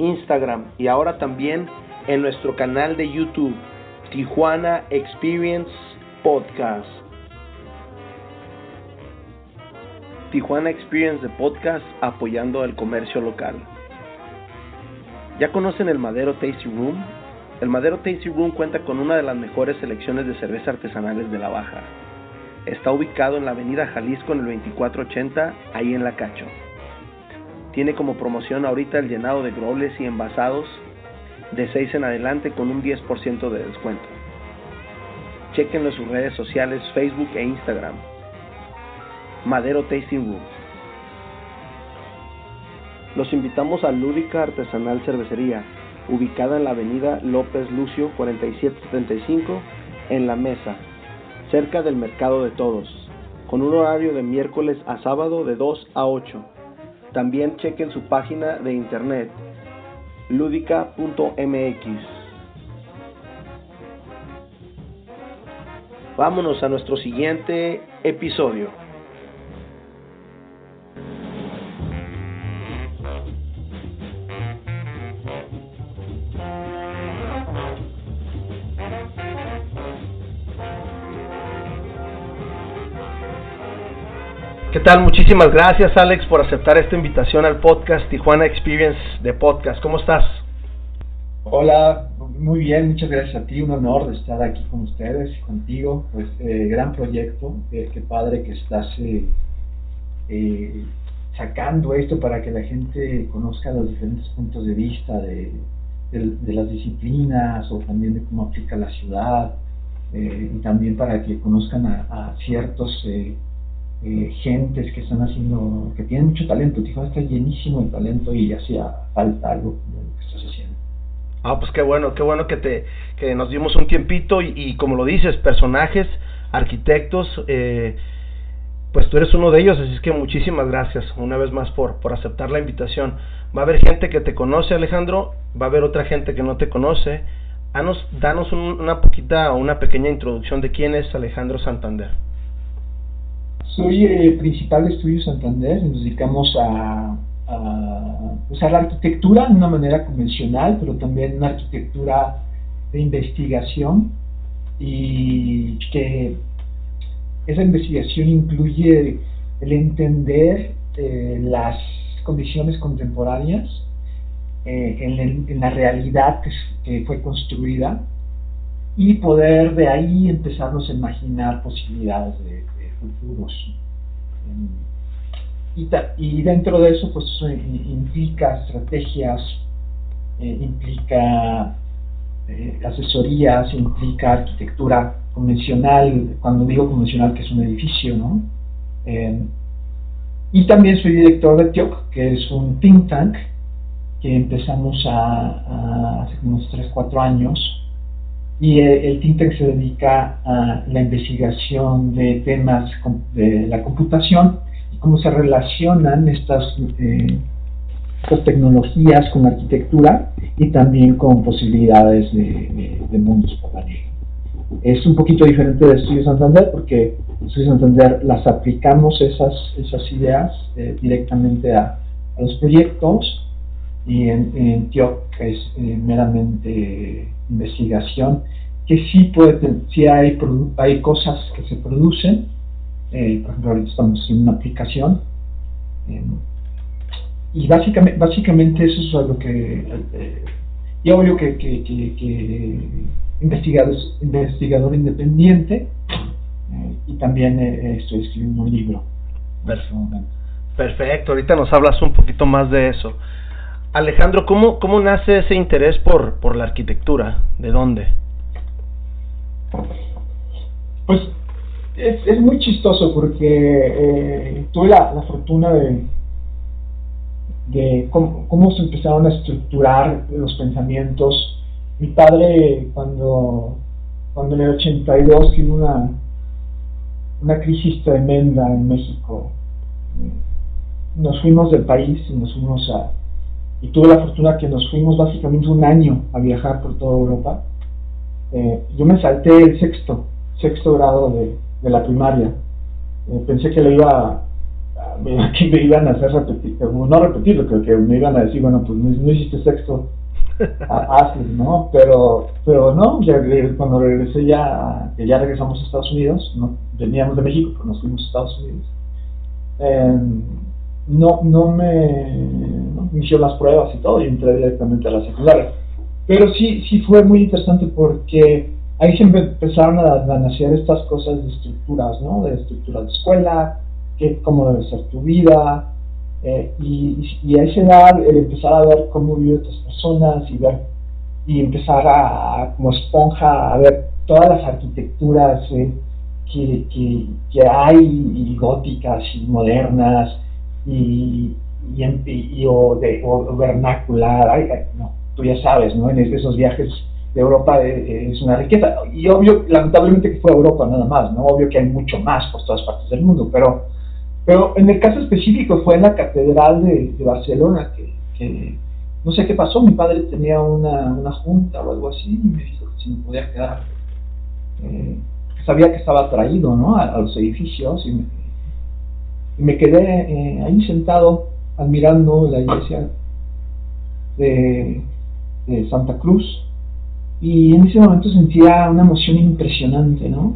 Instagram y ahora también en nuestro canal de YouTube, Tijuana Experience Podcast. Tijuana Experience de Podcast apoyando el comercio local. ¿Ya conocen el Madero Tasty Room? El Madero Tasty Room cuenta con una de las mejores selecciones de cerveza artesanales de la Baja. Está ubicado en la avenida Jalisco en el 2480, ahí en La Cacho. Tiene como promoción ahorita el llenado de grobles y envasados de 6 en adelante con un 10% de descuento. Chequenlo en sus redes sociales Facebook e Instagram. Madero Tasting Room. Los invitamos a Lúdica Artesanal Cervecería, ubicada en la avenida López Lucio 4775 en La Mesa, cerca del Mercado de Todos, con un horario de miércoles a sábado de 2 a 8 también chequen su página de internet ludica.mx. Vámonos a nuestro siguiente episodio. ¿Qué tal? Muchísimas gracias Alex por aceptar esta invitación al podcast Tijuana Experience de Podcast. ¿Cómo estás? Hola, muy bien, muchas gracias a ti, un honor de estar aquí con ustedes y contigo. Pues eh, gran proyecto, eh, qué padre que estás eh, sacando esto para que la gente conozca los diferentes puntos de vista de, las disciplinas o también de cómo aplica la ciudad y también para que conozcan a, a ciertos eh, gentes que están haciendo, que tienen mucho talento. Tijuana está llenísimo de talento y hacía falta algo que estás haciendo. Ah, pues qué bueno, qué bueno que te que nos dimos un tiempito y, como lo dices, personajes, arquitectos, eh, pues tú eres uno de ellos, así es que muchísimas gracias una vez más por, por aceptar la invitación. Va a haber gente que te conoce, Alejandro, va a haber otra gente que no te conoce. Danos, danos una poquita o una pequeña introducción de quién es Alejandro Santander. Soy eh, principal de Estudio Santander, nos dedicamos a, usar la arquitectura de una manera convencional, pero también una arquitectura de investigación. Y que esa investigación incluye el entender eh, las condiciones contemporáneas eh, en, la realidad que, fue construida y poder de ahí empezarnos a imaginar posibilidades de, futuros. Y, dentro de eso, pues implica estrategias, eh, implica eh, asesorías, implica arquitectura convencional, cuando digo convencional, que es un edificio, ¿no? Eh, y también soy director de TIOC, que es un think tank que empezamos a, hace unos 3, 4 años y el think tank se dedica a la investigación de temas de la computación y cómo se relacionan estas, eh, estas tecnologías con arquitectura y también con posibilidades de, de, mundos paralelos. Es un poquito diferente de Estudio Santander porque en Estudio Santander las aplicamos esas, esas ideas eh, directamente a, los proyectos y en, en TIOC es eh, meramente investigación, que sí, puede, sí hay, hay cosas que se producen, eh, por ejemplo, ahorita estamos en una aplicación, eh, y básicamente, básicamente eso es lo que, eh, y obvio que, que, que, investigador, investigador independiente, y también estoy escribiendo un libro. Perfecto, ahorita nos hablas un poquito más de eso. Alejandro, ¿cómo, cómo nace ese interés por, por la arquitectura? ¿De dónde? Pues es, es muy chistoso porque eh, tuve la, fortuna de, de cómo, cómo, se empezaron a estructurar los pensamientos. Mi padre, cuando, cuando en el 82 tuvo una, una crisis tremenda en México, nos fuimos del país y nos fuimos a... Y tuve la fortuna que nos fuimos básicamente un año a viajar por toda Europa. Eh, yo me salté el sexto, sexto grado de, de la primaria. Eh, pensé que lo iba que me iban a hacer repetir, no repetirlo, creo que me iban a decir, bueno, pues no, hiciste sexto, hazlo, ¿no? Pero, pero no, ya, cuando regresé ya, que ya regresamos a Estados Unidos, no, veníamos de México, pero nos fuimos a Estados Unidos, em, no, no me, hicieron las pruebas y todo, y entré directamente a la secundaria. Pero sí, sí fue muy interesante porque ahí se empezaron a, a nacer estas cosas de estructuras, ¿no? De estructuras de escuela, cómo debe ser tu vida, eh, y, a esa edad el empezar a ver cómo viven otras personas y ver y empezar a, como esponja a ver todas las arquitecturas eh, que, que, hay y góticas y modernas y, y, o, de, o vernacular no, tú ya sabes no en esos viajes de Europa eh, es una riqueza y obvio lamentablemente que fue Europa nada más no obvio que hay mucho más por todas partes del mundo pero pero en el caso específico fue en la Catedral de, Barcelona que, no sé qué pasó, mi padre tenía una, una, junta o algo así y me dijo que si me podía quedar. Eh, sabía que estaba atraído ¿no? a, los edificios y me, quedé eh, ahí sentado admirando la iglesia de, Santa Cruz y en ese momento sentía una emoción impresionante, ¿no?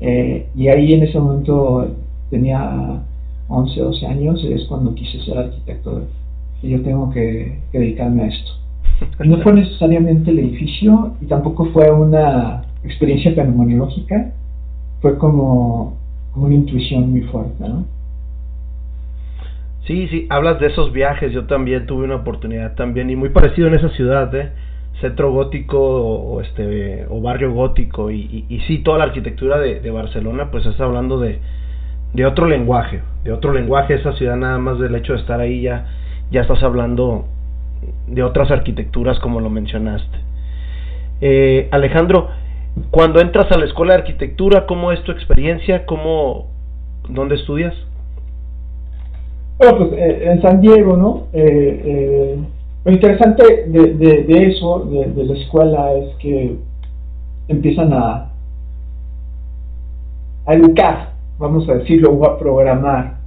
Eh, y ahí en ese momento tenía 11, 12 años, es cuando quise ser arquitecto y yo tengo que, dedicarme a esto. No fue necesariamente el edificio y tampoco fue una experiencia fenomenológica, fue como, una intuición muy fuerte, ¿no? Sí, sí, hablas de esos viajes, yo también tuve una oportunidad también y muy parecido en esa ciudad, ¿eh? centro gótico o este o barrio gótico y, sí toda la arquitectura de, de Barcelona pues está hablando de, de otro lenguaje, de otro lenguaje esa ciudad nada más del hecho de estar ahí ya, ya estás hablando de otras arquitecturas como lo mencionaste. Eh, Alejandro, cuando entras a la escuela de arquitectura, ¿cómo es tu experiencia? ¿Cómo, ¿Dónde estudias? Bueno, pues eh, en San Diego, ¿no? Eh, lo interesante de, eso, de, la escuela, es que empiezan a, a educar vamos a decirlo, o a programar.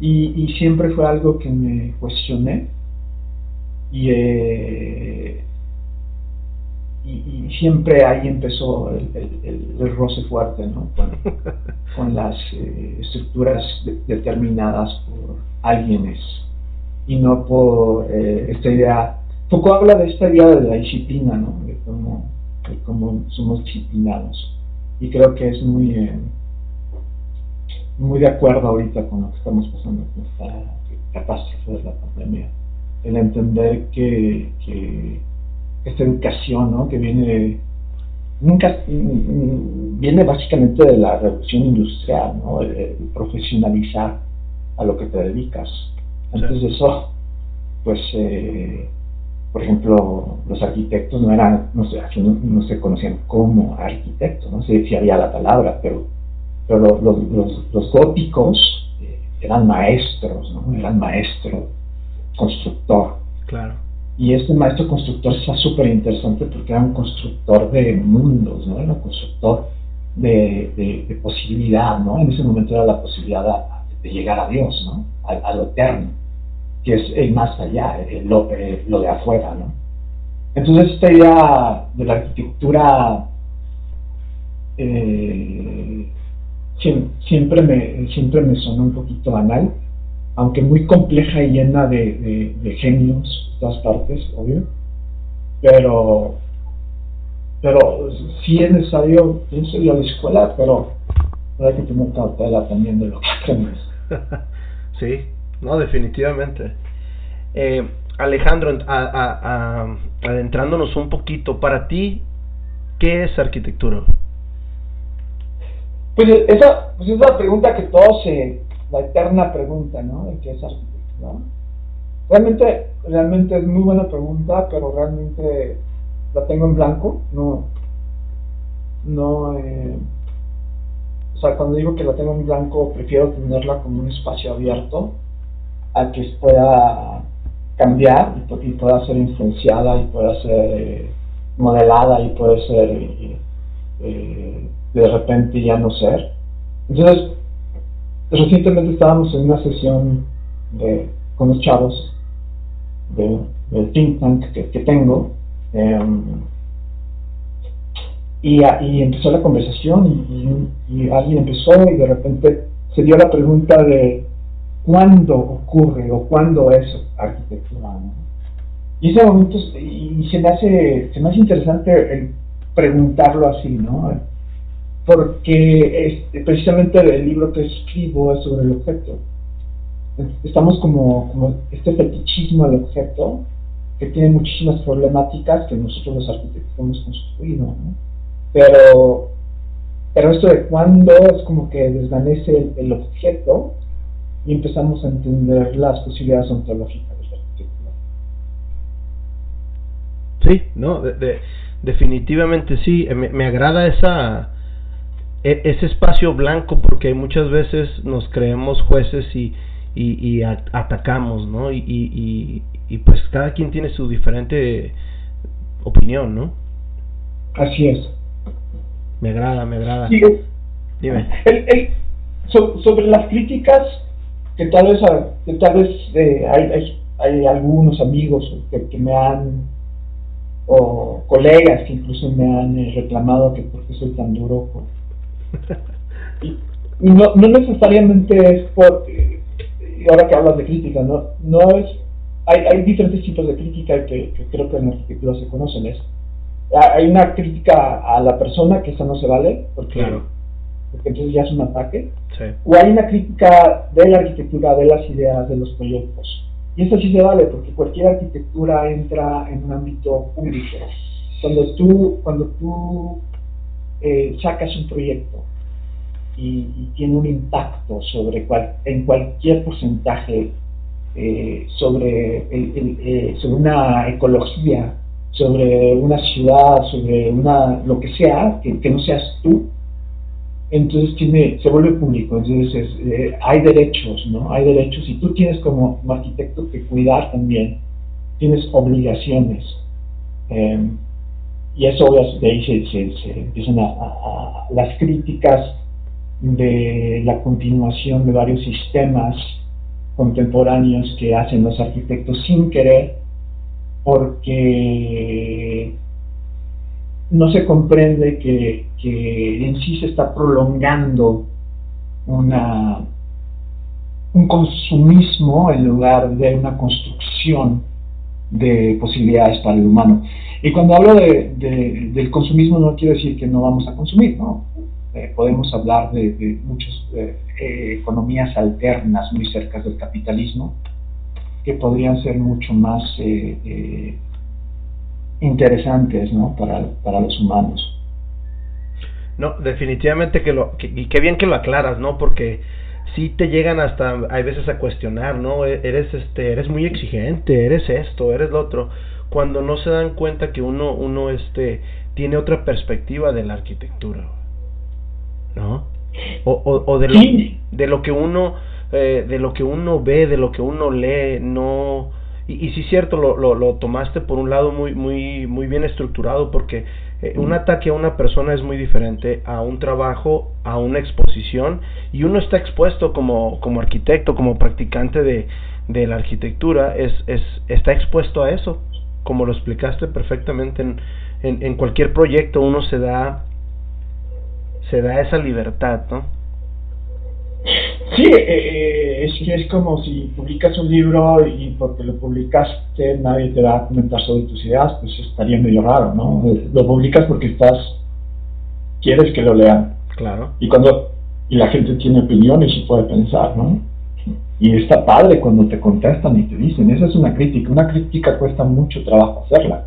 Y, siempre fue algo que me cuestioné. Y, eh, y, siempre ahí empezó el, roce fuerte, ¿no? Con, las eh, estructuras determinadas por alguienes y no por eh, esta idea. Poco habla de esta idea de la disciplina, ¿no? De cómo, de cómo somos disciplinados. Y creo que es muy muy de acuerdo ahorita con lo que estamos pasando con esta catástrofe de la pandemia. El entender que, que esta educación, ¿no? que viene nunca viene básicamente de la revolución industrial, ¿no? El, profesionalizar a lo que te dedicas. Antes de eso, pues, eh, por ejemplo, los arquitectos no eran, no sé, no, no se conocían como arquitectos, no sé si había la palabra, pero pero los, los, los, góticos eh, eran maestros, ¿no? Eran maestro constructor. Claro. Y este maestro constructor está súper interesante porque era un constructor de mundos, ¿no? Era un constructor de, de, posibilidad, ¿no? En ese momento era la posibilidad de, llegar a Dios, ¿no? A, lo eterno, que es el más allá, lo, lo de afuera, ¿no? Entonces esta idea de la arquitectura eh, siempre me, siempre me sonó un poquito banal, aunque muy compleja y llena de, de, genios todas partes, obvio, pero, pero sí es necesario, pienso ir a la escuela, pero hay que tener cautela también de lo que aprendes. sí, no, definitivamente. Eh, Alejandro, adentrándonos un poquito, para ti, ¿qué es arquitectura? Pues esa, pues pregunta que todos se, la eterna pregunta, ¿no? De qué es arquitectura. Realmente, realmente es muy buena pregunta, pero realmente la tengo en blanco. No, no, eh, o sea, cuando digo que la tengo en blanco, prefiero tenerla como un espacio abierto a que pueda cambiar y, pueda ser influenciada y pueda ser eh, modelada y puede ser eh, de repente ya no ser. Entonces, recientemente estábamos en una sesión de, con los chavos de, del think tank que, tengo em, y, empezó la conversación y, alguien empezó y de repente se dio la pregunta de cuándo ocurre o cuándo es arquitectura. Y ese momento, y se me hace, se me hace interesante preguntarlo así, ¿no? Porque precisamente el libro que escribo es sobre el objeto. Estamos como, como este fetichismo al objeto que tiene muchísimas problemáticas que nosotros los arquitectos hemos construido, ¿no? Pero, pero esto de cuándo es como que desvanece el, objeto y empezamos a entender las posibilidades ontológicas de la arquitectura. Sí, no, de, definitivamente sí. Me, me agrada esa ese espacio blanco porque muchas veces nos creemos jueces y, y, atacamos, ¿no? Y, y, y, pues cada quien tiene su diferente opinión, ¿no? Así es. Me agrada, me agrada. Dime. El, sobre las críticas que tal vez, que tal vez eh, hay, hay, algunos amigos que, me han, o colegas que incluso me han eh, reclamado que porque soy tan duro y, no, no necesariamente es por, ahora que hablas de crítica, no, no es, hay, hay diferentes tipos de crítica que, creo que en arquitectura se conocen. Es, hay una crítica a la persona que esa no se vale, porque, porque entonces ya es un ataque. O hay una crítica de la arquitectura, de las ideas, de los proyectos. Y eso sí se vale, porque cualquier arquitectura entra en un ámbito público. Cuando tú, cuando tú eh, sacas un proyecto y, tiene un impacto sobre cual, en cualquier porcentaje eh, sobre, el, eh, sobre una ecología, sobre una ciudad, sobre una lo que sea, que, no seas tú, entonces tiene, se vuelve público, entonces hay derechos, ¿no? Hay derechos y tú tienes como, arquitecto que cuidar también, tienes obligaciones. Em, y eso de ahí se, empiezan a, las críticas de la continuación de varios sistemas contemporáneos que hacen los arquitectos sin querer porque no se comprende que, que en sí se está prolongando una, un consumismo en lugar de una construcción de posibilidades para el humano. Y cuando hablo de, del consumismo no quiero decir que no vamos a consumir, ¿no? Eh, podemos hablar de, muchas eh, eh, economías alternas muy cerca del capitalismo que podrían ser mucho más interesantes ¿no? para, para los humanos. No, definitivamente que lo, y qué bien que lo aclaras, ¿no? Porque sí te llegan hasta, hay veces a cuestionar, ¿no? E, eres, este, eres muy exigente, eres esto, eres lo otro, cuando no se dan cuenta que uno, uno, este, tiene otra perspectiva de la arquitectura, ¿no? O, o, o de, lo, de lo que uno, eh, de lo que uno ve, de lo que uno lee, no, y, y sí cierto, lo, lo, lo tomaste por un lado muy, muy, muy bien estructurado, porque eh, un ataque a una persona es muy diferente a un trabajo, a una exposición, y uno está expuesto como, como arquitecto, como practicante de, de la arquitectura, es, es, está expuesto a eso, como lo explicaste perfectamente en, en, en cualquier proyecto uno se da se da esa libertad, ¿no? Sí, eh, eh, es, es como si publicas un libro y porque lo publicaste nadie te va a comentar sobre tus ideas, pues estaría medio raro, ¿no? Lo publicas porque estás, quieres que lo lean. Claro. Y cuando, y la gente tiene opiniones y puede pensar, ¿no? Y está padre cuando te contestan y te dicen, esa es una crítica, una crítica cuesta mucho trabajo hacerla.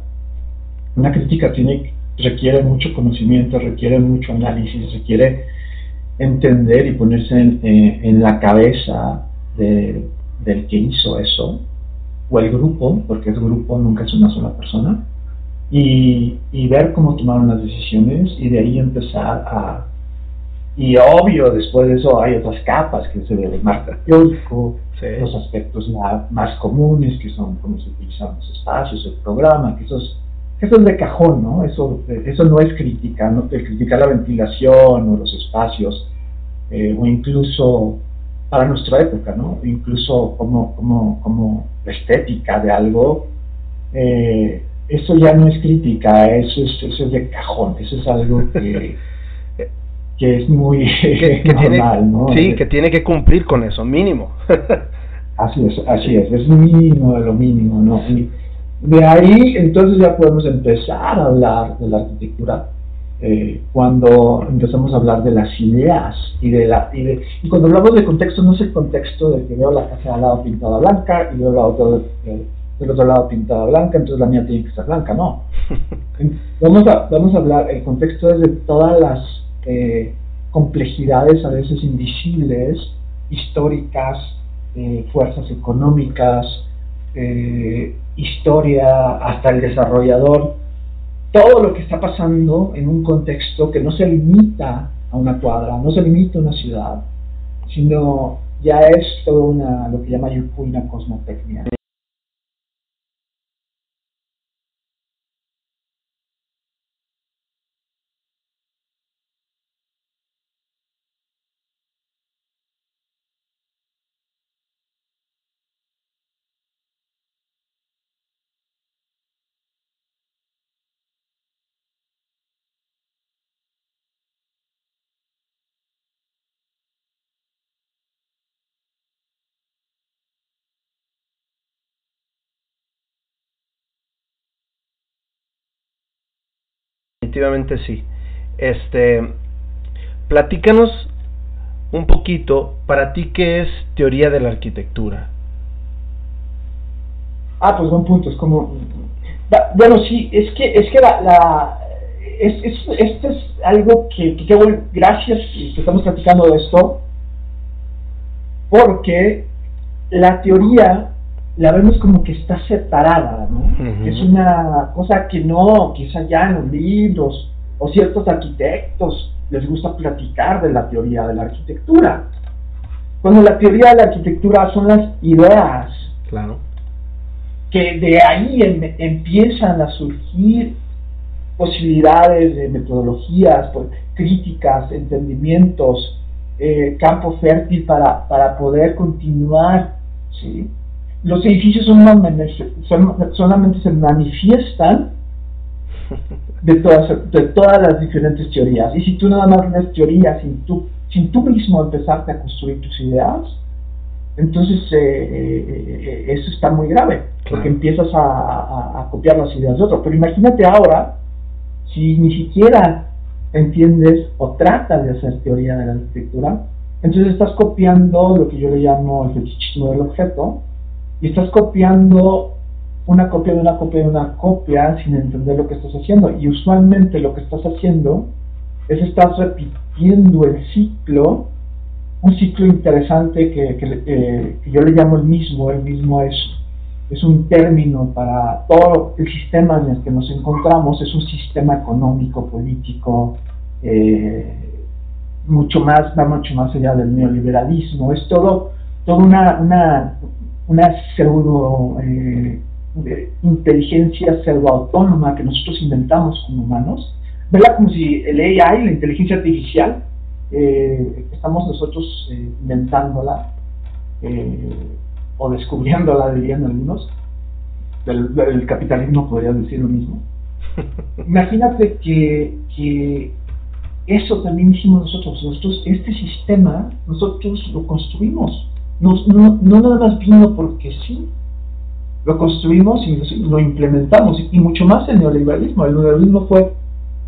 Una crítica tiene, requiere mucho conocimiento, requiere mucho análisis, requiere entender y ponerse en, eh, la cabeza del que hizo eso o el grupo, porque es grupo, nunca es una sola persona, y, y ver cómo tomaron las decisiones y de ahí empezar a... Y obvio, después de eso hay otras capas, que es el marco teórico, los aspectos más comunes, que son cómo se utilizan los espacios, el programa, que eso es, eso es de cajón, ¿no? Eso, eso no es crítica, no te critica la ventilación o los espacios, eh, o incluso para nuestra época, ¿no? Incluso como, como, como estética de algo, eh, eso ya no es crítica, eso es, eso es de cajón, eso es algo que, que es muy normal, ¿no? Sí, que tiene que cumplir con eso, mínimo. así es, así es, es mínimo de lo mínimo, ¿no? Y de ahí entonces ya podemos empezar a hablar de la arquitectura eh, cuando empezamos a hablar de las ideas y de la y, de, y, cuando hablamos de contexto no es el contexto de que veo la casa al lado pintada blanca y veo la otra de, del otro lado pintada blanca, entonces la mía tiene que estar blanca, no. vamos, a, vamos a hablar, el contexto es de todas las eh, complejidades a veces invisibles, históricas, eh, fuerzas económicas, eh, historia, hasta el desarrollador, todo lo que está pasando en un contexto que no se limita a una cuadra, no se limita a una ciudad, sino ya es todo una, lo que llama una cosmotecnia. Definitivamente sí. Este, platícanos un poquito, para ti, ¿qué es teoría de la arquitectura? Ah, pues buen punto, es como... Bueno, sí, es que, es que la... la es, es, esto es algo que, que, bueno, gracias que estamos platicando de esto, porque la teoría la vemos como que está separada, ¿no? Es una cosa que no, quizá ya en los libros o ciertos arquitectos les gusta platicar de la teoría de la arquitectura. Cuando la teoría de la arquitectura son las ideas, claro. que de ahí empiezan a surgir posibilidades de metodologías, críticas, entendimientos, eh, campo fértil para, para poder continuar, ¿sí? Los edificios solamente se manifiestan de todas, de todas las diferentes teorías. Y si tú nada más ves teorías sin tú, sin tú mismo empezarte a construir tus ideas, entonces eh, eh, eh, eso está muy grave, porque empiezas a, copiar las ideas de otro. Pero imagínate ahora, si ni siquiera entiendes o tratas de hacer teoría de la arquitectura, entonces estás copiando lo que yo le llamo el fetichismo del objeto, y estás copiando una copia de una copia de una copia sin entender lo que estás haciendo. Y usualmente lo que estás haciendo es estás repitiendo el ciclo, un ciclo interesante que, que, yo le llamo el mismo. El mismo es, es un término para todo el sistema en el que nos encontramos, es un sistema económico, político, eh, mucho más, va mucho más allá del neoliberalismo. Es todo, toda una, una una pseudo eh, inteligencia pseudo autónoma que nosotros inventamos como humanos, verla como si el AI, la inteligencia artificial, eh, estamos nosotros eh, inventándola o descubriéndola, dirían algunos, del, capitalismo podría decir lo mismo. Imagínate que, que eso también hicimos nosotros, nosotros, este sistema, nosotros lo construimos no, no, no nada más vino porque sí, lo construimos y lo implementamos, y mucho más el neoliberalismo. El neoliberalismo fue,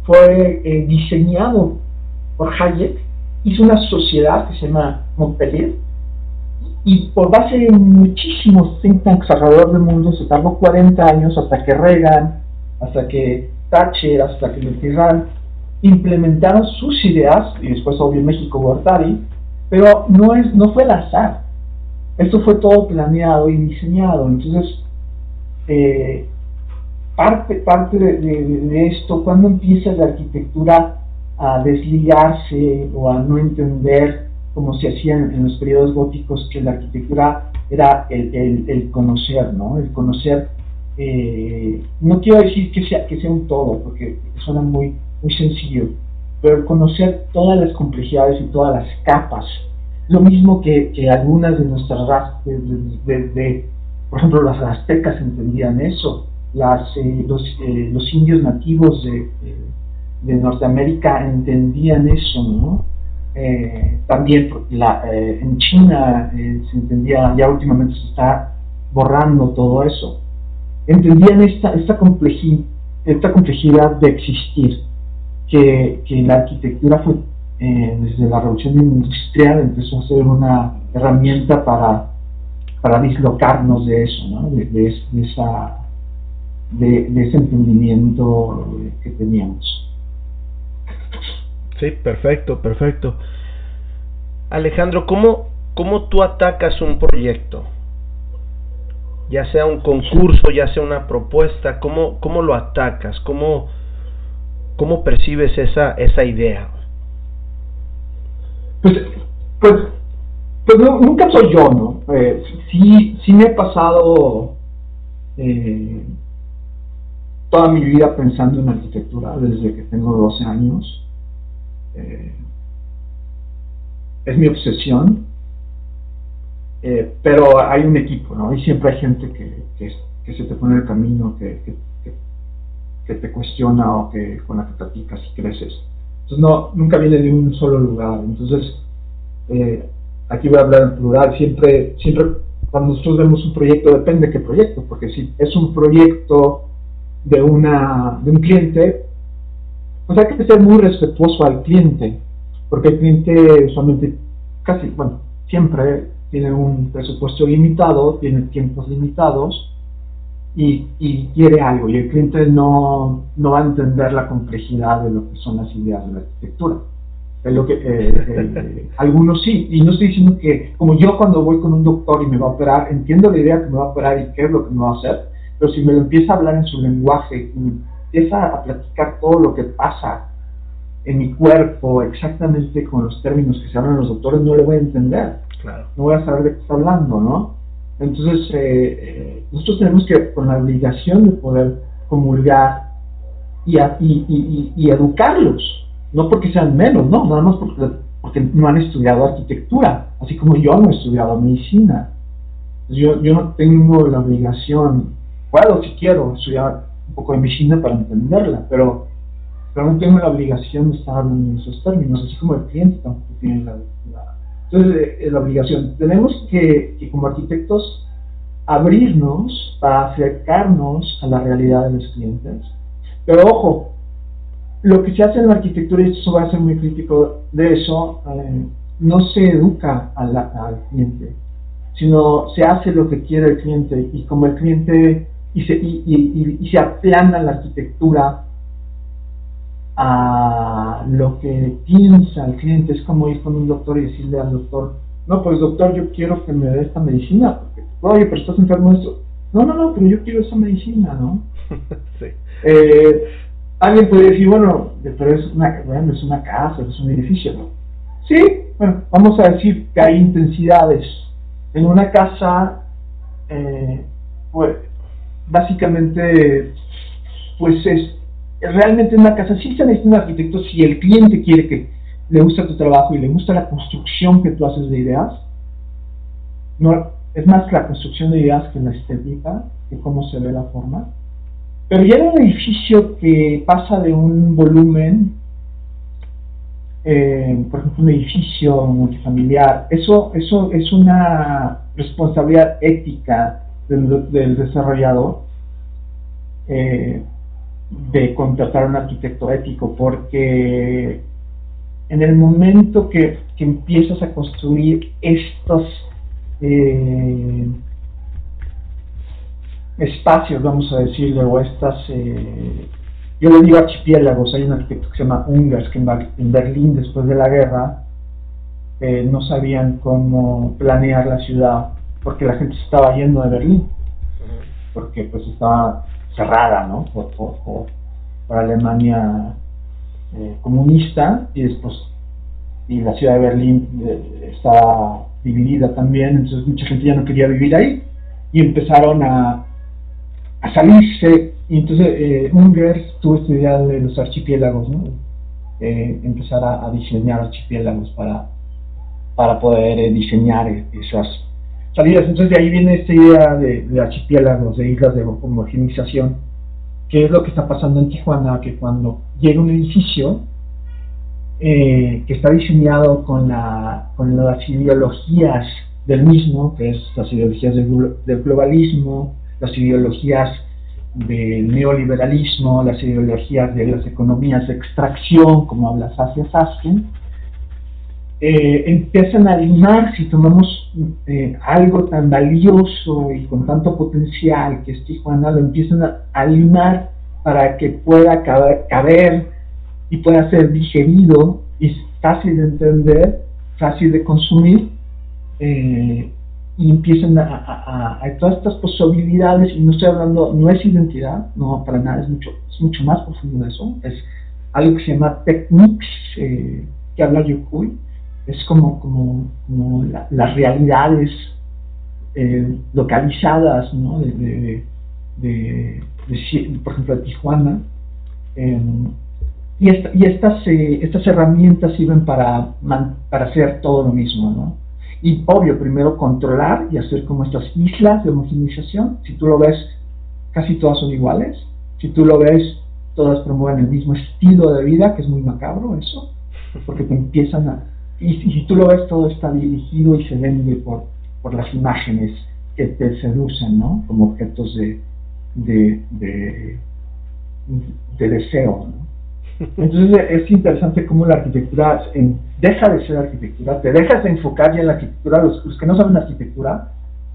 fue eh, diseñado por Hayek, hizo una sociedad que se llama Montpellier, y por base de muchísimos think tanks alrededor del mundo, se tardó 40 años hasta que Reagan, hasta que Thatcher, hasta que Mitterrand implementaron sus ideas, y después obvio México Gortari, pero no, es, no fue al azar, esto fue todo planeado y diseñado. Entonces, eh, parte, parte de, esto, cuando empieza la arquitectura a desligarse o a no entender como se hacía en, los periodos góticos, que la arquitectura era el, conocer, ¿no? El conocer, eh, no quiero decir que sea, que sea un todo, porque suena muy, muy sencillo, pero el conocer todas las complejidades y todas las capas, lo mismo que, algunas de nuestras razas, de, por ejemplo, las aztecas entendían eso, las, eh, los, eh, los, indios nativos de, de, Norteamérica entendían eso, ¿no? Eh, también en China se entendía, ya últimamente se está borrando todo eso, entendían esta, esta, complejidad, esta complejidad de existir, que, que la arquitectura fue desde la revolución industrial empezó a ser una herramienta para para dislocarnos de eso, ¿no? de, esa, de, ese entendimiento que teníamos. Sí, perfecto, perfecto. Alejandro, ¿cómo, cómo tú atacas un proyecto? Ya sea un concurso, ya sea una propuesta, ¿cómo, cómo lo atacas? ¿Cómo, cómo percibes esa, esa idea? Pues, pues pues nunca soy yo, ¿no? Eh, sí, sí me he pasado eh, toda mi vida pensando en arquitectura desde que tengo 12 años. Eh, es mi obsesión, pero hay un equipo, ¿no? Y siempre hay gente que, se te pone el camino, que, que, te cuestiona o que con la que platicas y creces. Entonces, no, nunca viene de un solo lugar. Entonces, eh, aquí voy a hablar en plural, siempre, siempre cuando nosotros vemos un proyecto, depende de qué proyecto, porque si es un proyecto de, una, de un cliente, pues hay que ser muy respetuoso al cliente, porque el cliente usualmente, casi, bueno, siempre tiene un presupuesto limitado, tiene tiempos limitados y, y quiere algo, y el cliente no, no va a entender la complejidad de lo que son las ideas de la arquitectura lo que, eh, eh, algunos sí, y no estoy diciendo que, como yo cuando voy con un doctor y me va a operar, entiendo la idea que me va a operar y qué es lo que me va a hacer, pero si me lo empieza a hablar en su lenguaje y empieza a platicar todo lo que pasa en mi cuerpo exactamente con los términos que se hablan los doctores, no le voy a entender. Claro. No voy a saber de qué está hablando, ¿no? Entonces, eh, nosotros tenemos que, con la obligación de poder comulgar y, y, y educarlos no porque sean menos, no, nada más porque, porque no han estudiado arquitectura, así como yo no he estudiado medicina. Yo, yo no tengo la obligación, puedo si quiero estudiar un poco de medicina para entenderla, pero, pero no tengo la obligación de estar en esos términos, así como el cliente tampoco tiene la, entonces, eh, la obligación. Tenemos que, como arquitectos, abrirnos para acercarnos a la realidad de los clientes. Pero ojo, lo que se hace en la arquitectura, y esto va a ser muy crítico de eso, eh, no se educa al, cliente, sino se hace lo que quiere el cliente y como el cliente y se, y, se aplana la arquitectura a lo que piensa el cliente. Es como ir con un doctor y decirle al doctor, no, pues doctor, yo quiero que me dé esta medicina, porque, oye, pero estás enfermo de eso. No, no, no, pero yo quiero esa medicina, ¿no? sí. Eh, alguien puede decir, bueno, pero es una, bueno, es una casa, es un edificio, ¿no? Sí, bueno, vamos a decir que hay intensidades. En una casa, eh, pues, básicamente, pues es, realmente en una casa sí se necesita un arquitecto si el cliente quiere que le gusta tu trabajo y le gusta la construcción que tú haces de ideas. No, es más la construcción de ideas que la estética, que cómo se ve la forma. Pero ya en un edificio que pasa de un volumen, eh, por ejemplo, un edificio multifamiliar, eso, eso es una responsabilidad ética del, desarrollador eh, de contratar a un arquitecto ético, porque en el momento que, empiezas a construir estos eh, espacios, vamos a decirlo, o estas, eh, yo le digo archipiélagos, hay un arquitecto que se llama Ungers, que en, Berlín después de la guerra eh, no sabían cómo planear la ciudad porque la gente se estaba yendo de Berlín. porque pues estaba cerrada, ¿no? Por, por, Alemania eh, comunista y después y la ciudad de Berlín eh, estaba dividida también, entonces mucha gente ya no quería vivir ahí y empezaron a, a salirse y entonces eh, Unger tuvo esta idea de los archipiélagos, ¿no? Eh, empezar a, diseñar archipiélagos para, para poder eh, diseñar esas salidas. Entonces de ahí viene esta idea de, archipiélagos, de islas de homogenización, que es lo que está pasando en Tijuana, que cuando llega un edificio que está diseñado con, la, con las ideologías del mismo, que es las ideologías del, del globalismo, las ideologías del neoliberalismo, las ideologías de las economías de extracción, como habla Saskia Saskin, eh, empiezan a limar, si tomamos eh, algo tan valioso y con tanto potencial que es Tijuana, lo empiezan a, limar para que pueda caber, y pueda ser digerido y fácil de entender, fácil de consumir, eh, y empiezan a, a, todas estas posibilidades, y no estoy hablando, no es identidad, no, para nada, es mucho, es mucho más profundo de eso, es algo que se llama techniques, eh, que habla Yukui, es como, como, como las realidades eh, localizadas, ¿no? de, de, de, por ejemplo, de Tijuana, em, y, esta, y estas, eh, estas herramientas sirven para, para hacer todo lo mismo, ¿no? Y obvio, primero controlar y hacer como estas islas de homogenización. Si tú lo ves, casi todas son iguales. Si tú lo ves, todas promueven el mismo estilo de vida, que es muy macabro eso, porque te empiezan a... Y, si tú lo ves, todo está dirigido y se vende por, por las imágenes que te seducen, ¿no? Como objetos de, de, de, de deseo, ¿no? Entonces es interesante cómo la arquitectura deja de ser arquitectura, te dejas de enfocar ya en la arquitectura, los, que no saben arquitectura,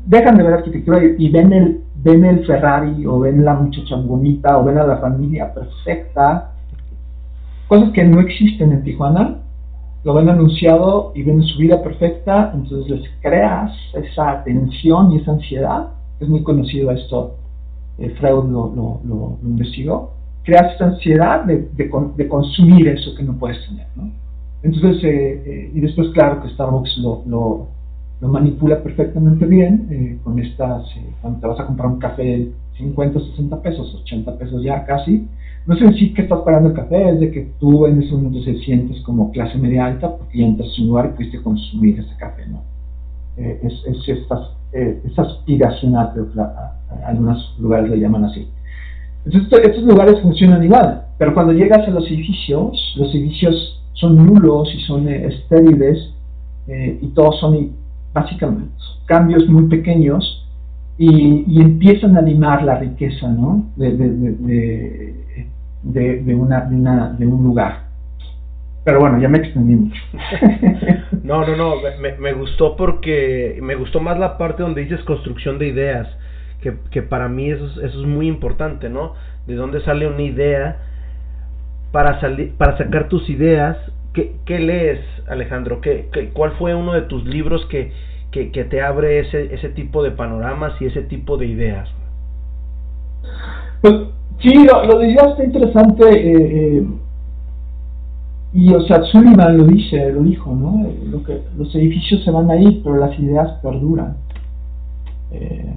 dejan de ver arquitectura y, ven, el, ven el Ferrari o ven la muchacha bonita o ven a la familia perfecta, cosas que no existen en Tijuana, lo ven anunciado y ven su vida perfecta, entonces les creas esa tensión y esa ansiedad, es muy conocido esto, eh, Freud lo, lo, lo investigó, creas esta ansiedad de, de, consumir eso que no puedes tener, ¿no? Entonces, eh, eh, y después claro que Starbucks lo, lo, lo manipula perfectamente bien eh, con estas, cuando te vas a comprar un café de 50, 60 pesos, 80 pesos ya casi, no es en sí que estás pagando el café, es de que tú en ese momento te sientes como clase media alta porque ya entras en un lugar y pudiste consumir ese café, ¿no? es, es, estas, es aspiracional, algunos lugares le llaman así. Entonces estos lugares funcionan igual, pero cuando llegas a los edificios, los edificios son nulos y son eh, estériles eh, y todos son básicamente cambios muy pequeños y, empiezan a limar la riqueza ¿no? de, de, una, de, un lugar. Pero bueno, ya me extendí mucho. no, no, no, me, me gustó porque me gustó más la parte donde dices construcción de ideas que, para mí eso es, eso es muy importante, ¿no? De dónde sale una idea para, salir, para sacar tus ideas. ¿Qué, qué lees, Alejandro? ¿Qué, cuál fue uno de tus libros que, que, te abre ese, ese tipo de panoramas y ese tipo de ideas? Pues sí, lo, lo de ideas está interesante. Eh, eh, y o sea, Sullivan lo dice, lo dijo, ¿no? Lo que, los edificios se van a ir, pero las ideas perduran. Eh,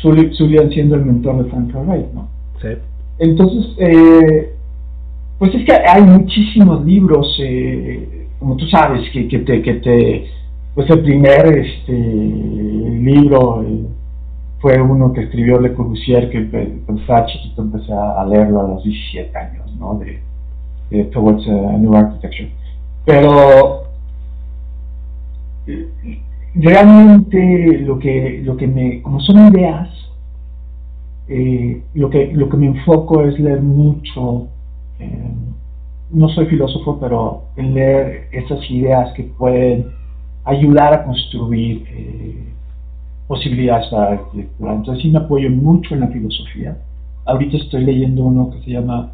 Julian siendo el mentor de Frank Wright, ¿no? Sí. Entonces, eh, pues es que hay muchísimos libros, eh, como tú sabes, que, que, te, que te, pues el primer este, libro eh, fue uno que escribió Le Corbusier, que estaba chiquito empecé a leerlo a los 17 años, ¿no? De, Towards a New Architecture. Pero realmente lo que, lo que me, como son ideas, eh, lo, que, lo que me enfoco es leer mucho, eh, no soy filósofo, pero leer esas ideas que pueden ayudar a construir eh, posibilidades para la arquitectura. Entonces sí me apoyo mucho en la filosofía. Ahorita estoy leyendo uno que se llama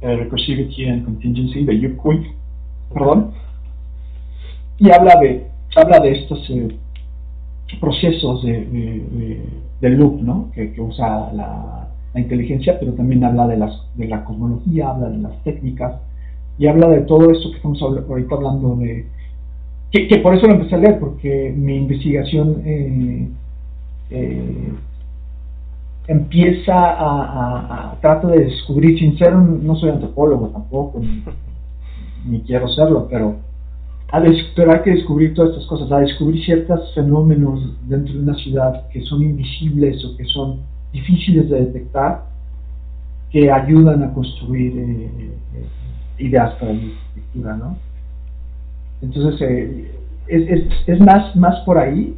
Recursivity and Contingency de Yuke perdón, y habla de habla de estos, eh, procesos de, de, loop ¿no? que, que usa la, la, inteligencia, pero también habla de, las, de la cosmología, habla de las técnicas y habla de todo esto que estamos ahorita hablando de... Que, por eso lo empecé a leer, porque mi investigación eh, eh, empieza a, a, tratar de descubrir, sin ser, no soy antropólogo tampoco, ni, quiero serlo, pero, a pero hay que descubrir todas estas cosas, a descubrir ciertos fenómenos dentro de una ciudad que son invisibles o que son difíciles de detectar, que ayudan a construir eh, ideas para la arquitectura, ¿no? Entonces, eh, es, es, es, más, más por ahí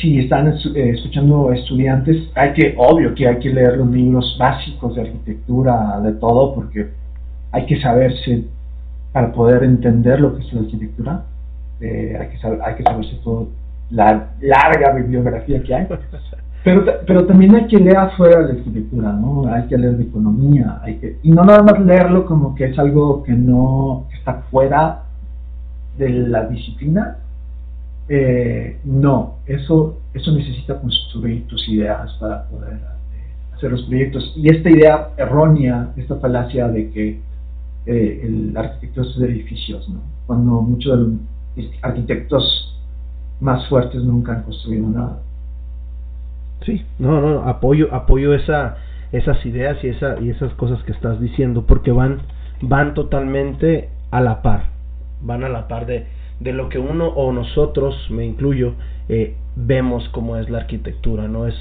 si, están eh, escuchando estudiantes, hay que, obvio que hay que leer los libros básicos de arquitectura, de todo, porque hay que saberse, para poder entender lo que es la arquitectura, eh, hay, que saber, hay que saberse todo, la larga bibliografía que hay. Pero, pero también hay que leer afuera de la arquitectura, ¿no? Hay que leer de economía, hay que, y no nada más leerlo como que es algo que no está fuera de la disciplina, eh, no, eso, eso necesita construir tus ideas para poder hacer los proyectos. Y esta idea errónea, esta falacia de que eh, el arquitecto es de edificios, ¿no? cuando muchos de los arquitectos más fuertes nunca han construido nada. Sí, no, no, apoyo, apoyo esa, esas ideas y, esa, y esas cosas que estás diciendo, porque van, van totalmente a la par, van a la par de, de lo que uno o nosotros, me incluyo, eh, vemos como es la arquitectura, no es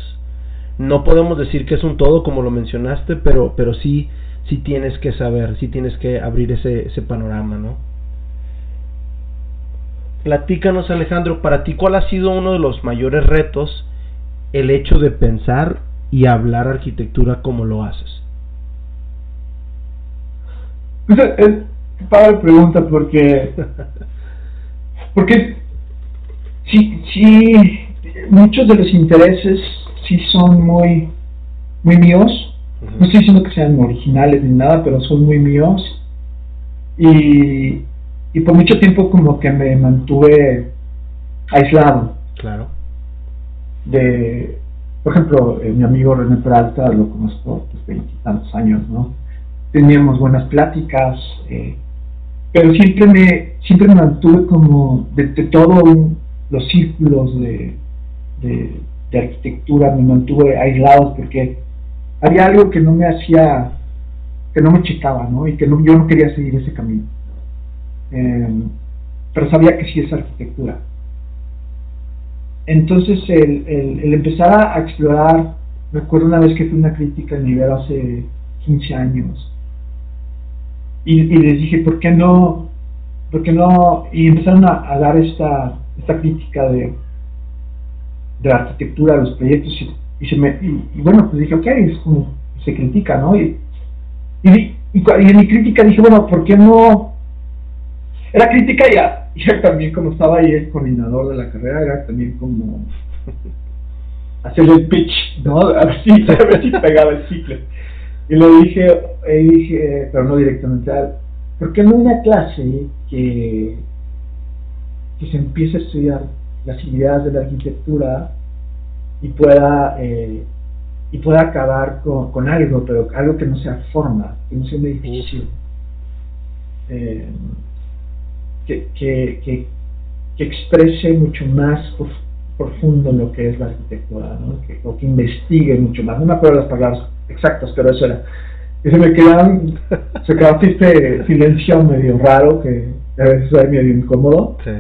no podemos decir que es un todo como lo mencionaste, pero pero sí sí tienes que saber, sí tienes que abrir ese ese panorama, ¿no? Platícanos, Alejandro, para ti cuál ha sido uno de los mayores retos el hecho de pensar y hablar arquitectura como lo haces. Pues es, es pregunta porque Porque sí, sí, muchos de los intereses sí son muy, muy míos. No estoy diciendo que sean originales ni nada, pero son muy míos. Y, y por mucho tiempo como que me mantuve aislado. Claro. De, por ejemplo, eh, mi amigo René Peralta, lo conozco, pues veintitantos años, ¿no? Teníamos buenas pláticas, eh, pero siempre me, siempre me mantuve como de, todos los círculos de, de, arquitectura, me mantuve aislado porque había algo que no me hacía, que no me checaba, ¿no? Y que no, yo no quería seguir ese camino. Em, pero sabía que sí es arquitectura. Entonces el, el, empezar a, explorar, me acuerdo una vez que fue una crítica en nivel hace 15 años, y, les dije, ¿por qué no? ¿Por qué no? Y empezaron a, dar esta, esta crítica de, de la arquitectura, de los proyectos, y, se me, y, bueno, pues dije, ok, es como se critica, ¿no? Y, y, en mi crítica dije, bueno, ¿por qué no? Era crítica ya, ya también como estaba ahí el coordinador de la carrera, era también como hacer el pitch, ¿no? A ver si, a ver si pegaba el ciclo. Y le dije, dije, pero no directamente, ¿por qué no una clase que, que se empiece a estudiar las ideas de la arquitectura y pueda eh, y pueda acabar con, con, algo, pero algo que no sea forma, que no sea un edificio, eh, que, que, que, que, exprese mucho más profundo lo que es la arquitectura, ¿no? que, o que investigue mucho más. No me acuerdo las palabras exactas, pero eso era. Y se me quedan, se quedó este silencio medio raro que a veces es medio incómodo. Sí.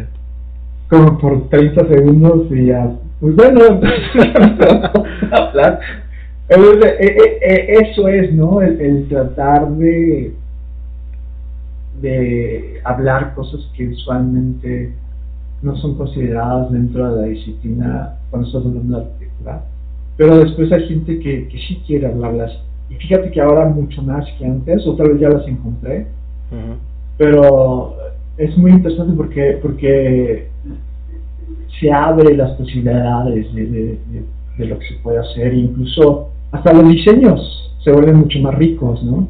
Como por 30 segundos y ya, pues bueno, hablar. E, e, e, eso es, ¿no? El, tratar de, de hablar cosas que usualmente no son consideradas dentro de la disciplina cuando estás hablando de arquitectura pero después hay gente que, que sí quiere hablarlas. Y fíjate que ahora mucho más que antes, otra vez ya las encontré, pero es muy interesante porque, porque se abre las posibilidades de, de, lo que se puede hacer, incluso hasta los diseños se vuelven mucho más ricos, ¿no?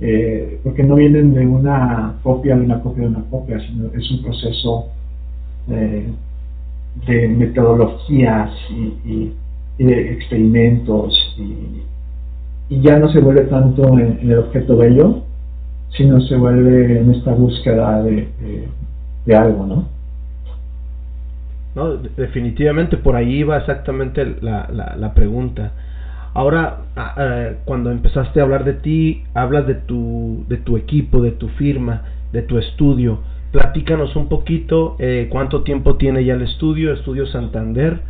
Eh, porque no vienen de una copia de una copia de una copia, sino es un proceso eh, de metodologías y, de experimentos y, ya no se vuelve tanto en, el objeto bello, sino se vuelve en esta búsqueda de, algo, ¿no? No, definitivamente por ahí va exactamente la, la, la pregunta. Ahora, cuando empezaste a hablar de ti, hablas de tu, de tu equipo, de tu firma, de tu estudio. Platícanos un poquito eh, cuánto tiempo tiene ya el estudio, Estudio Santander,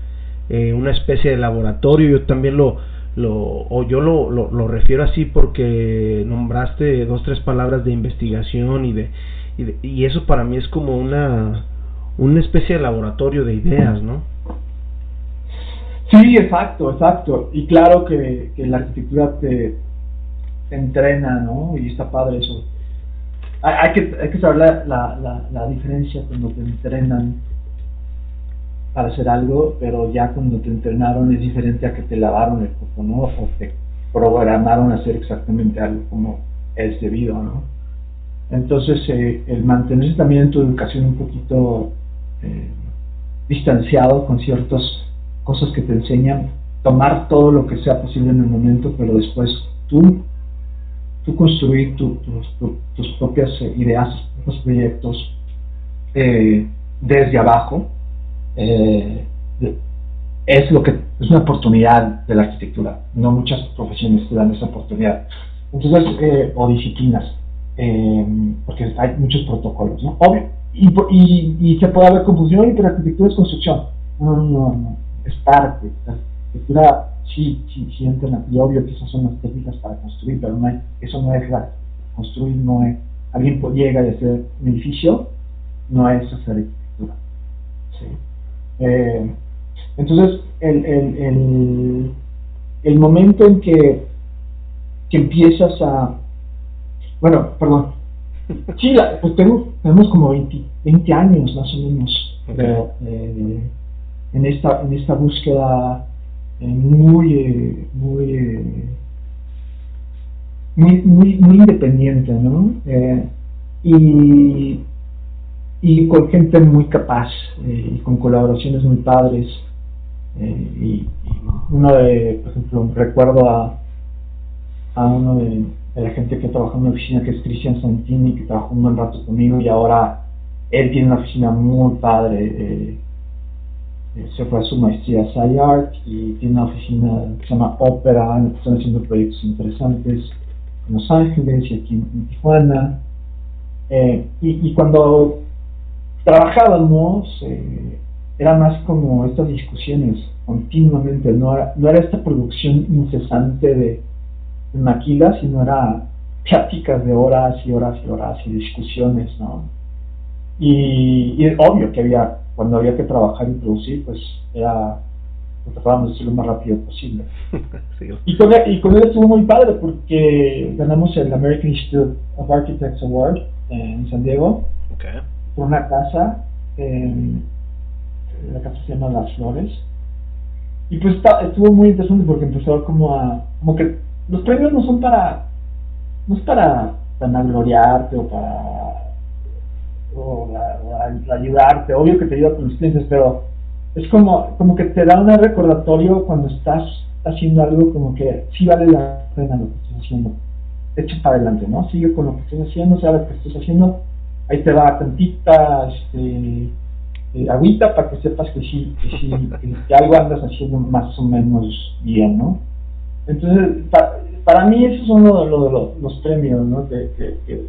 eh, una especie de laboratorio. Yo también lo, lo o yo lo, lo, refiero así porque nombraste dos, tres palabras de investigación y de, y, y eso para mí es como una, una especie de laboratorio de ideas, ¿no? Sí, exacto, exacto. Y claro que, la arquitectura te, entrena, ¿no? Y está padre eso. Hay, que, hay que saber la, la, diferencia cuando te entrenan para hacer algo, pero ya cuando te entrenaron es diferente a que te lavaron el cuerpo, ¿no? O te programaron a hacer exactamente algo como es debido, ¿no? Entonces, eh, el mantenerse también en tu educación un poquito eh, distanciado con ciertos cosas que te enseñan, tomar todo lo que sea posible en el momento, pero después tú, tú construir tus propias eh, ideas, tus propios proyectos eh, desde abajo, eh, es lo que es una oportunidad de la arquitectura. No muchas profesiones te dan esa oportunidad. Entonces, o disciplinas, porque hay muchos protocolos, ¿no? Obvio, y, y, se puede haber confusión, pero arquitectura es construcción. No, no, no es parte. La arquitectura sí, sí, sí entra, y obvio que esas son las técnicas para construir, pero no hay, eso no es la, construir, no es, alguien llega y hacer un edificio, no es hacer arquitectura. ¿sí? Eh, entonces, el, el, el, el, momento en que, que empiezas a, bueno, perdón, sí, pues tenemos, tenemos como 20, 20 años más o menos eh, en esta, en esta búsqueda eh, muy, eh, eh, muy, muy, muy, independiente, ¿no? y, y con gente muy capaz y con colaboraciones muy padres. y, uno de, por ejemplo, recuerdo a, a uno de, la gente que trabajó en una oficina que es Cristian Santini, que trabajó un buen rato conmigo y ahora él tiene una oficina muy padre se fue a su maestría SciArt y tiene una oficina que se llama Opera, están haciendo proyectos interesantes en Los Ángeles y aquí en, Tijuana. Eh, y, cuando trabajábamos, eh, era más como estas discusiones continuamente, no era, no era esta producción incesante de, maquilas, sino era pláticas de horas y horas y horas y discusiones, ¿no? Y, y obvio que había cuando había que trabajar y producir, pues era, pues tratábamos de hacer lo más rápido posible. y, con él, y con él estuvo muy padre porque ganamos el American Institute of Architects Award en San Diego por una casa, la casa se llama Las Flores. Y pues estuvo muy interesante porque empezó como a, como que los premios no son para, no es para vanagloriarte o para o, ayudarte, obvio que te ayuda con los clientes, pero es como, como que te da un recordatorio cuando estás haciendo algo como que sí vale la pena lo que estás haciendo. Echa para adelante, ¿no? Sigue con lo que estás haciendo, sabes lo que estás haciendo, ahí te va tantita este, eh, agüita para que sepas que sí, que sí, algo andas haciendo más o menos bien, ¿no? Entonces, para mí esos son los premios, ¿no? que, que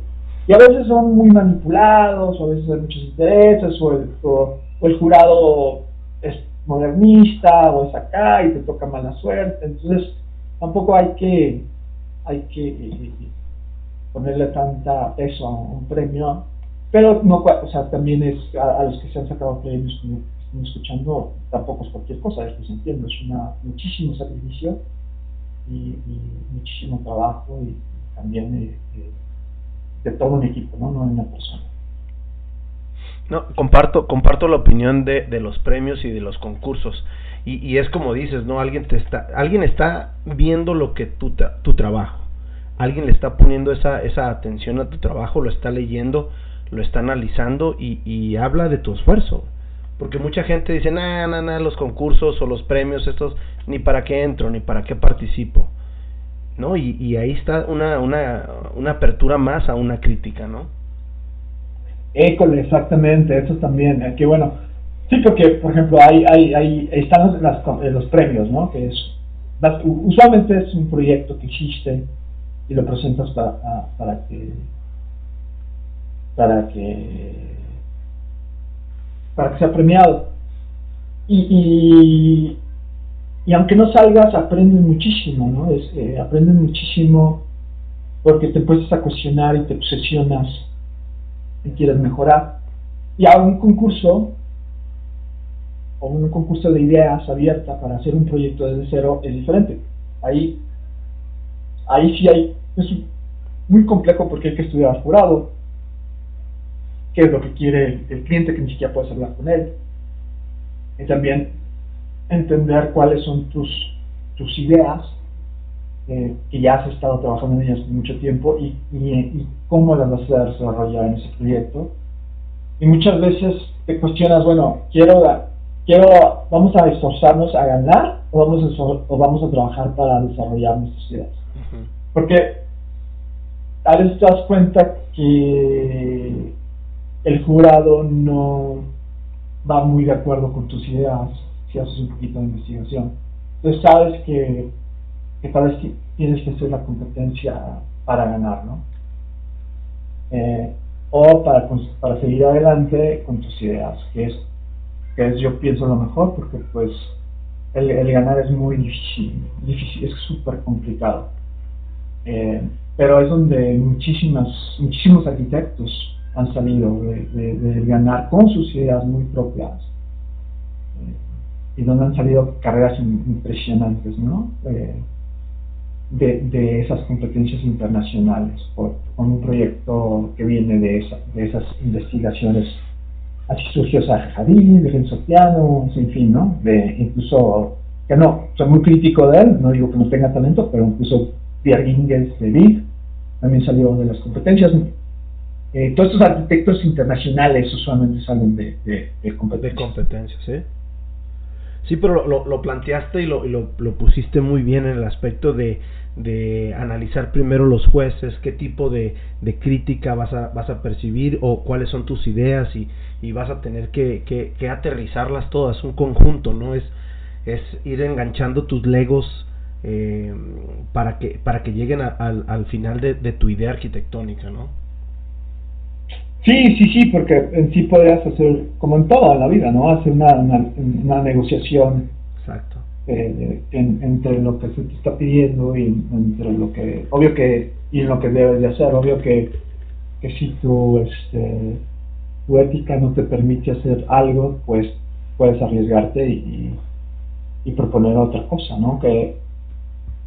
y a veces son muy manipulados, o a veces hay muchos intereses, o el, o, el jurado es modernista, o es acá, y te toca mala suerte. Entonces, tampoco hay que, hay que ponerle tanta peso a un premio, pero no, o sea, también es a, los que se han sacado premios, como escuchando, tampoco es cualquier cosa, esto se entiende, es una, muchísimo sacrificio y, muchísimo trabajo y también eh, eh, de todo un equipo, no, de una persona. No, comparto, comparto la opinión de, de los premios y de los concursos. Y, y, es como dices, ¿no? Alguien te está, alguien está viendo lo que tu, tu trabajo. Alguien le está poniendo esa, esa atención a tu trabajo, lo está leyendo, lo está analizando y, y habla de tu esfuerzo. Porque mucha gente dice, nada, nada, nah, los concursos o los premios estos, ni para qué entro, ni para qué participo. ¿No? Y, y ahí está una, una, una apertura más a una crítica, ¿no? École, exactamente, eso también. Eh, que bueno, sí, porque, por ejemplo, hay, hay, hay, están los, eh, los premios, ¿no? Que es, usualmente es un proyecto que existe y lo presentas para, para que para que para que sea premiado y, y, aunque no salgas aprenden muchísimo no es, eh, aprenden muchísimo porque te puedes a cuestionar y te obsesionas y quieres mejorar. Y a un concurso o un concurso de ideas abierta para hacer un proyecto desde cero es diferente. Ahí ahí sí hay es muy complejo porque hay que estudiar jurado qué es lo que quiere el cliente, que ni siquiera puedes hablar con él. Y también entender cuáles son tus, tus ideas, eh, que ya has estado trabajando en ellas por mucho tiempo, y, y, cómo las vas a desarrollar en ese proyecto. Y muchas veces te cuestionas, bueno, quiero, quiero vamos a esforzarnos a ganar o vamos a, o vamos a trabajar para desarrollar nuestras ideas. Porque a veces te das cuenta que el jurado no va muy de acuerdo con tus ideas si haces un poquito de investigación. Entonces sabes que, que tal vez tienes que hacer la competencia para ganar. Eh, o para, para seguir adelante con tus ideas, que es, que es yo pienso lo mejor, porque pues el, ganar es muy difícil, es súper complicado. Eh, pero es donde muchísimas, muchísimos arquitectos han salido de, ganar con sus ideas muy propias eh, y donde han salido carreras impresionantes, ¿no? Eh, de, esas competencias internacionales, con un proyecto que viene de, de esas investigaciones. Así surgió de Renzo Piano, en fin, ¿no? De incluso, que no, soy muy crítico de él, no digo que no tenga talento, pero incluso Pierre Ingels de Big también salió de las competencias eh, todos estos arquitectos internacionales usualmente salen de, de, de competencias. ¿sí? Sí, pero lo, lo planteaste y, lo, lo, pusiste muy bien en el aspecto de, de analizar primero los jueces, qué tipo de, de, crítica vas a, vas a percibir o cuáles son tus ideas y, y vas a tener que, que, que, aterrizarlas todas, un conjunto, ¿no? Es, es ir enganchando tus legos eh, para, que, para que lleguen al, al final de, de tu idea arquitectónica, ¿no? Sí, sí, sí, porque en sí podrías hacer, como en toda la vida, ¿no? Hacer una, una, negociación Exacto. Eh, entre lo que se te está pidiendo y entre lo que, obvio que, y lo que debes de hacer, obvio que, que si tu, este, tu ética no te permite hacer algo, pues puedes arriesgarte y, y proponer otra cosa, ¿no? Que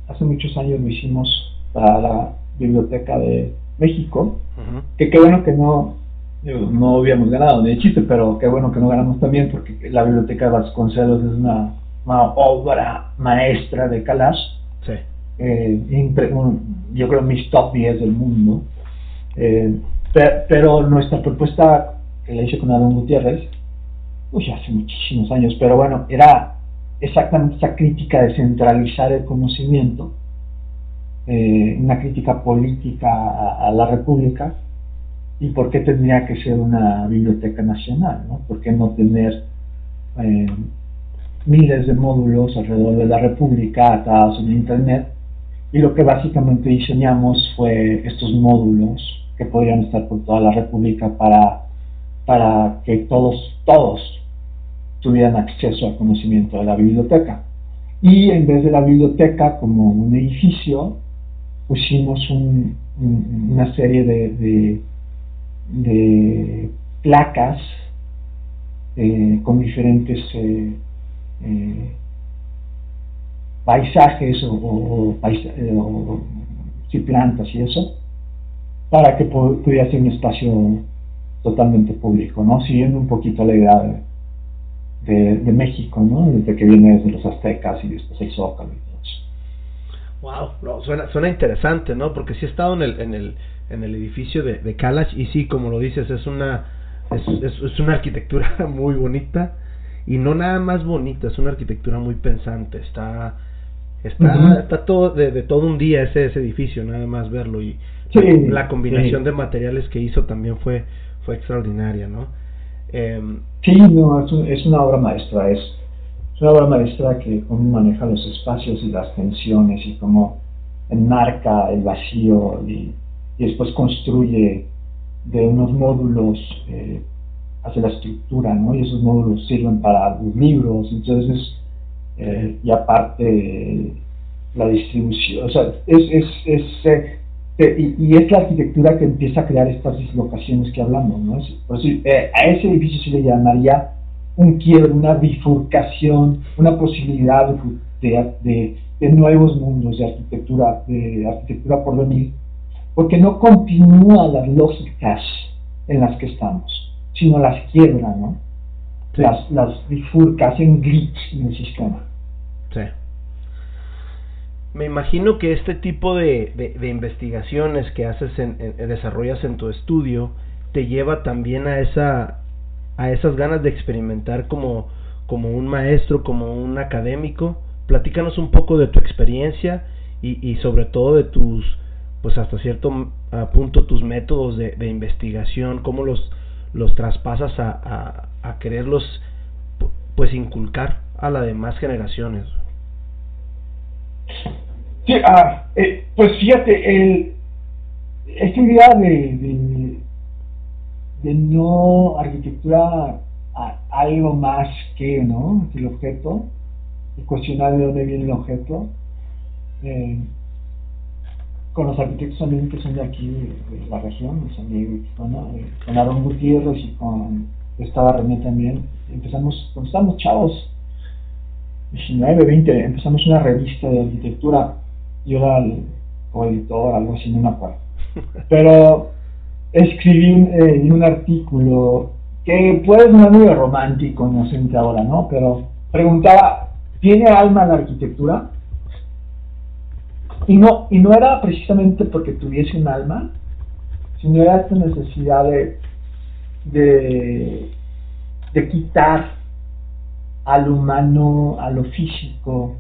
hace muchos años lo hicimos para la Biblioteca de México, que qué bueno que no no habíamos ganado ni de chiste, pero qué bueno que no ganamos también porque la biblioteca de Vasconcelos es una, obra maestra de Kalash. Sí. Eh, yo creo mis top 10 del mundo. Eh, pero nuestra propuesta que la hice con Adán Gutiérrez, uy, hace muchísimos años, pero bueno, era exactamente esa crítica de centralizar el conocimiento, eh, una crítica política a la República ¿Y por qué tendría que ser una biblioteca nacional? ¿no? ¿Por qué no tener eh, miles de módulos alrededor de la República atados en Internet? Y lo que básicamente diseñamos fue estos módulos que podrían estar por toda la República para, para que todos, todos tuvieran acceso al conocimiento de la biblioteca. Y en vez de la biblioteca como un edificio, pusimos una serie de de placas eh, con diferentes eh, eh, paisajes o, o, plantas y eso, para que pudiera ser un espacio totalmente público, ¿no? Siguiendo un poquito la idea de, de, México, ¿no? Desde que viene desde los aztecas y después el Zócalo Wow, suena, suena interesante, ¿no? Porque sí he estado en el, en el en el edificio de, de Kalash y sí, como lo dices, es una es, es, una arquitectura muy bonita y no nada más bonita, es una arquitectura muy pensante, está está, está todo de, todo un día ese, ese edificio, nada más verlo y la combinación de materiales que hizo también fue fue extraordinaria, ¿no? Em, sí, no, es, es, una obra maestra, es, es, una obra maestra que cómo maneja los espacios y las tensiones y cómo enmarca el vacío y, y después construye de unos módulos eh, hacia la estructura, ¿no? Y esos módulos sirven para los libros, entonces, eh, y aparte la distribución, o sea, es, es, es eh, y, es la arquitectura que empieza a crear estas dislocaciones que hablamos, ¿no? a ese edificio se le llamaría un quiebre, una bifurcación, una posibilidad de, de, de, nuevos mundos de arquitectura, de arquitectura por venir, porque no continúa las lógicas en las que estamos, sino las quiebra, ¿no? Las, las bifurca, hacen glitch en el sistema. Sí. Me imagino que este tipo de, de, investigaciones que haces, en, desarrollas en tu estudio, te lleva también a esa a esas ganas de experimentar como, como un maestro, como un académico. Platícanos un poco de tu experiencia y, y sobre todo de tus pues hasta cierto punto tus métodos de, investigación, cómo los, los traspasas a, a, quererlos pues inculcar a las demás generaciones. Sí, ah, eh, pues fíjate, el, esta idea de, de, no arquitectura a, algo más que, ¿no? el objeto, y cuestionar de dónde viene el objeto, eh, con los arquitectos también que son de aquí, de, la región, de San Diego y eh, con Aaron Gutiérrez y con estaba René también. Empezamos, cuando estábamos chavos, 19, 20, empezamos una revista de arquitectura. Yo era el coeditor, algo así, no me acuerdo. Pero escribí un, eh, un artículo que puede ser muy romántico, inocente ahora, ¿no? Pero preguntaba, ¿tiene alma la arquitectura? Y no, y no era precisamente porque tuviese un alma, sino era esta necesidad de, de, quitar al humano, a lo físico,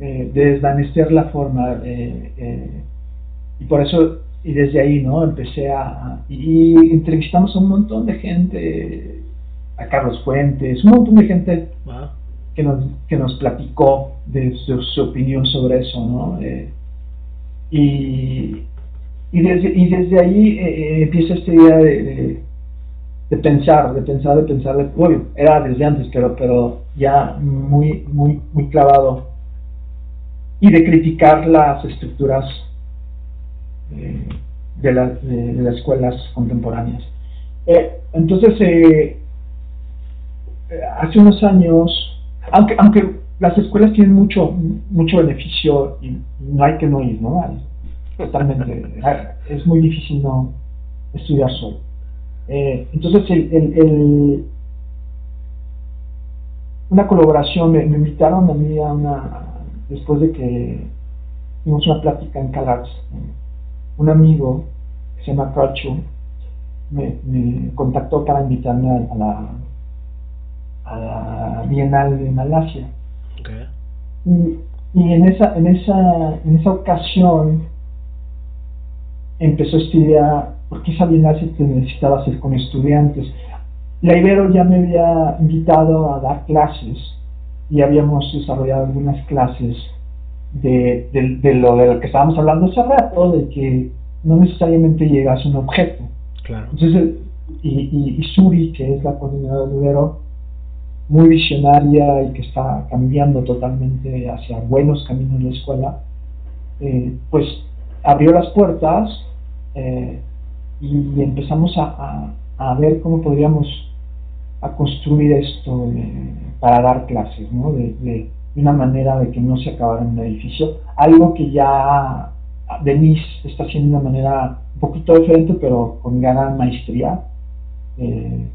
eh, de desvanecer la forma. Eh, eh, y por eso, y desde ahí, ¿no? Empecé a... Y, entrevistamos a un montón de gente, a Carlos Fuentes, un montón de gente que nos, que nos platicó de su, opinión sobre eso, ¿no? Eh, y, y, desde, y desde ahí eh, eh, empieza esta idea de, de, pensar, de pensar, de pensar, de, era desde antes, pero, pero ya muy, muy, muy clavado, y de criticar las estructuras de, de, las escuelas contemporáneas. entonces, hace unos años, aunque, aunque las escuelas tienen mucho, mucho beneficio y no hay que no ir, ¿no? Totalmente. es muy difícil no estudiar solo. Eh, entonces, el, el, una colaboración, me, invitaron a mí a una, después de que tuvimos una plática en Calax, un amigo que se llama Krachu me, me contactó para invitarme a la a la Bienal de Malasia. Y, y, en, esa, en, esa, en esa ocasión empezó a estudiar, porque esa Bienal se necesitaba hacer con estudiantes. La Ibero ya me había invitado a dar clases y habíamos desarrollado algunas clases de, de, lo de lo que estábamos hablando hace rato, de que no necesariamente llegas a un objeto. Claro. Entonces, y, y, y Suri, que es la coordinadora de Ibero, muy visionaria y que está cambiando totalmente hacia buenos caminos en la escuela, eh, pues abrió las puertas eh, y empezamos a, a, ver cómo podríamos a construir esto para dar clases, ¿no? De, de, una manera de que no se acabara en un edificio, algo que ya Denise está haciendo de una manera un poquito diferente, pero con gran maestría. Eh,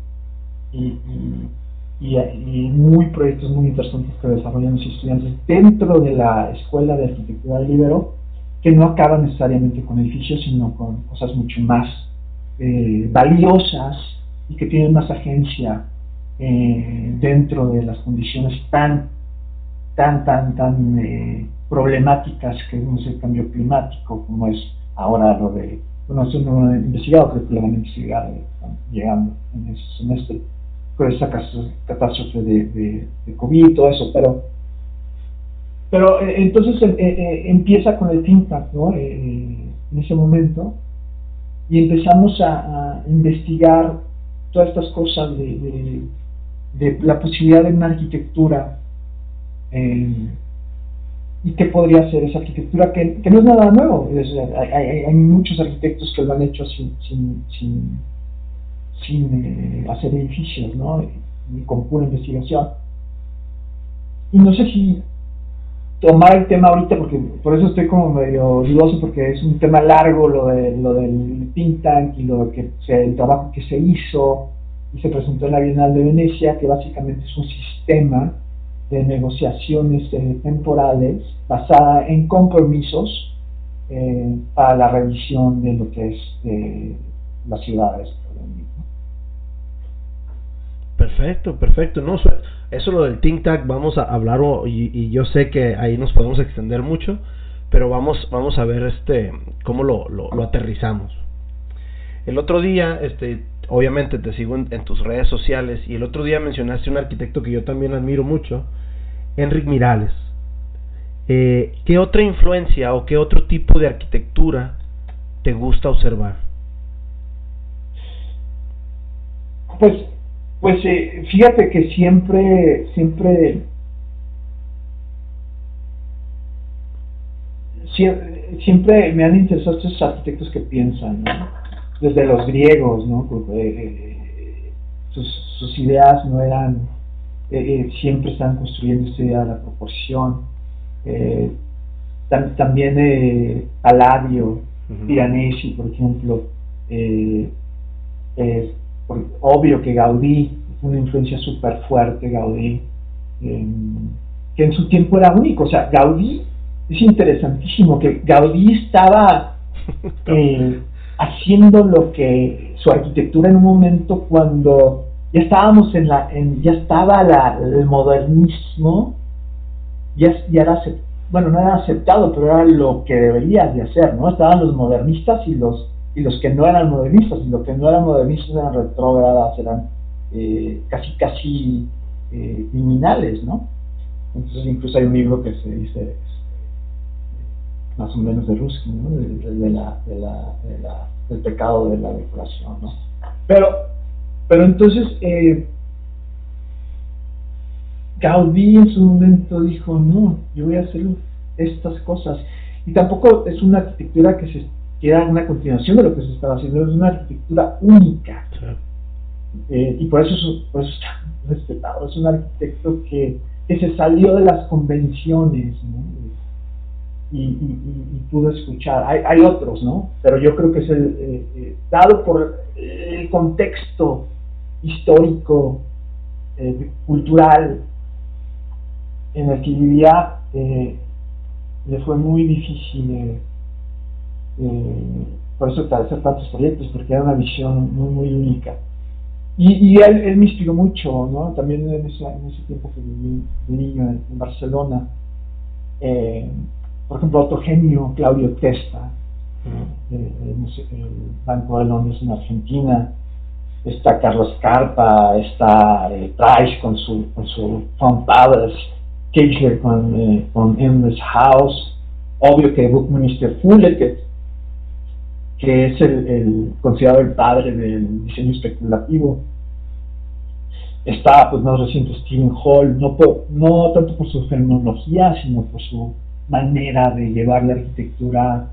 y muy proyectos muy interesantes que desarrollan los estudiantes dentro de la Escuela de Arquitectura de Libero, que no acaban necesariamente con edificios, sino con cosas mucho más eh, valiosas y que tienen más agencia eh, dentro de las condiciones tan, tan, tan, tan eh, problemáticas que es el cambio climático, como es ahora lo de, bueno, eso no lo he investigado, creo que lo van a investigar llegando en ese semestre, con esa catástrofe de, COVID y todo eso, pero pero eh, entonces eh, eh, empieza con el think en ese momento y empezamos a, investigar todas estas cosas de, de, la posibilidad de una arquitectura y qué podría ser esa arquitectura que, que no es nada nuevo. hay, hay, muchos arquitectos que lo han hecho sin, sin, sin, sin hacer edificios, ¿no? Y con pura investigación. Y no sé si tomar el tema ahorita porque por eso estoy como medio dudoso porque es un tema largo lo de lo del think tank y lo que el trabajo que se hizo y se presentó en la Bienal de Venecia que básicamente es un sistema de negociaciones eh, temporales basada en compromisos eh, para la revisión de lo que es eh, las ciudades. Perfecto, perfecto. No, eso lo del think tank vamos a hablar y, yo sé que ahí nos podemos extender mucho, pero vamos vamos a ver este cómo lo, lo, aterrizamos. El otro día, este, obviamente te sigo en, tus redes sociales y el otro día mencionaste un arquitecto que yo también admiro mucho, Enric Mirales. Eh, ¿Qué otra influencia o qué otro tipo de arquitectura te gusta observar? Pues pues eh, fíjate que siempre, siempre, siempre me han interesado estos arquitectos que piensan, desde los griegos, ¿no? Eh, eh, sus, ideas no eran, siempre están construyendo esta idea de la proporción. también Palladio, Piranesi, por ejemplo, obvio que Gaudí, una influencia súper fuerte, Gaudí, em, que en su tiempo era único. O sea, Gaudí es interesantísimo, que Gaudí estaba eh, haciendo lo que su arquitectura en un momento cuando ya estábamos en la, en, ya estaba el modernismo, ya, ya era bueno, no era aceptado, pero era lo que deberías de hacer, ¿no? Estaban los modernistas y los y los que no eran modernistas, y los que no eran modernistas eran retrógradas, eran eh, casi casi eh, criminales, ¿no? Entonces incluso hay un libro que se dice este, más o menos de Ruskin, ¿no? De, la, de, la, del pecado de la decoración, ¿no? Pero, pero entonces eh, Gaudí en su momento dijo, no, yo voy a hacer estas cosas. Y tampoco es una arquitectura que se que era una continuación de lo que se estaba haciendo, es una arquitectura única. Eh, y por eso, por eso está respetado, es un arquitecto que, que se salió de las convenciones y, y, pudo escuchar. Hay, hay, otros, ¿no? Pero yo creo que es el, eh, eh, dado por el contexto histórico, cultural en el que vivía, le fue muy difícil eh, por eso hacer tantos proyectos, porque era una visión muy, muy única. Y, él, él, me inspiró mucho, ¿no? También en ese, en ese tiempo que viví de niño en, Barcelona. Eh, por ejemplo, otro genio, Claudio Testa, eh, el Banco de Londres en Argentina. Está Carlos Carpa, está eh, Price con su, con su Font Palace, Kirchner con, eh, con Endless House, obvio que Buckminster Fuller, que que es el, considerado el padre del diseño especulativo. Está, pues más reciente, Stephen Hall, no, no tanto por su fenomenología, sino por su manera de llevar la arquitectura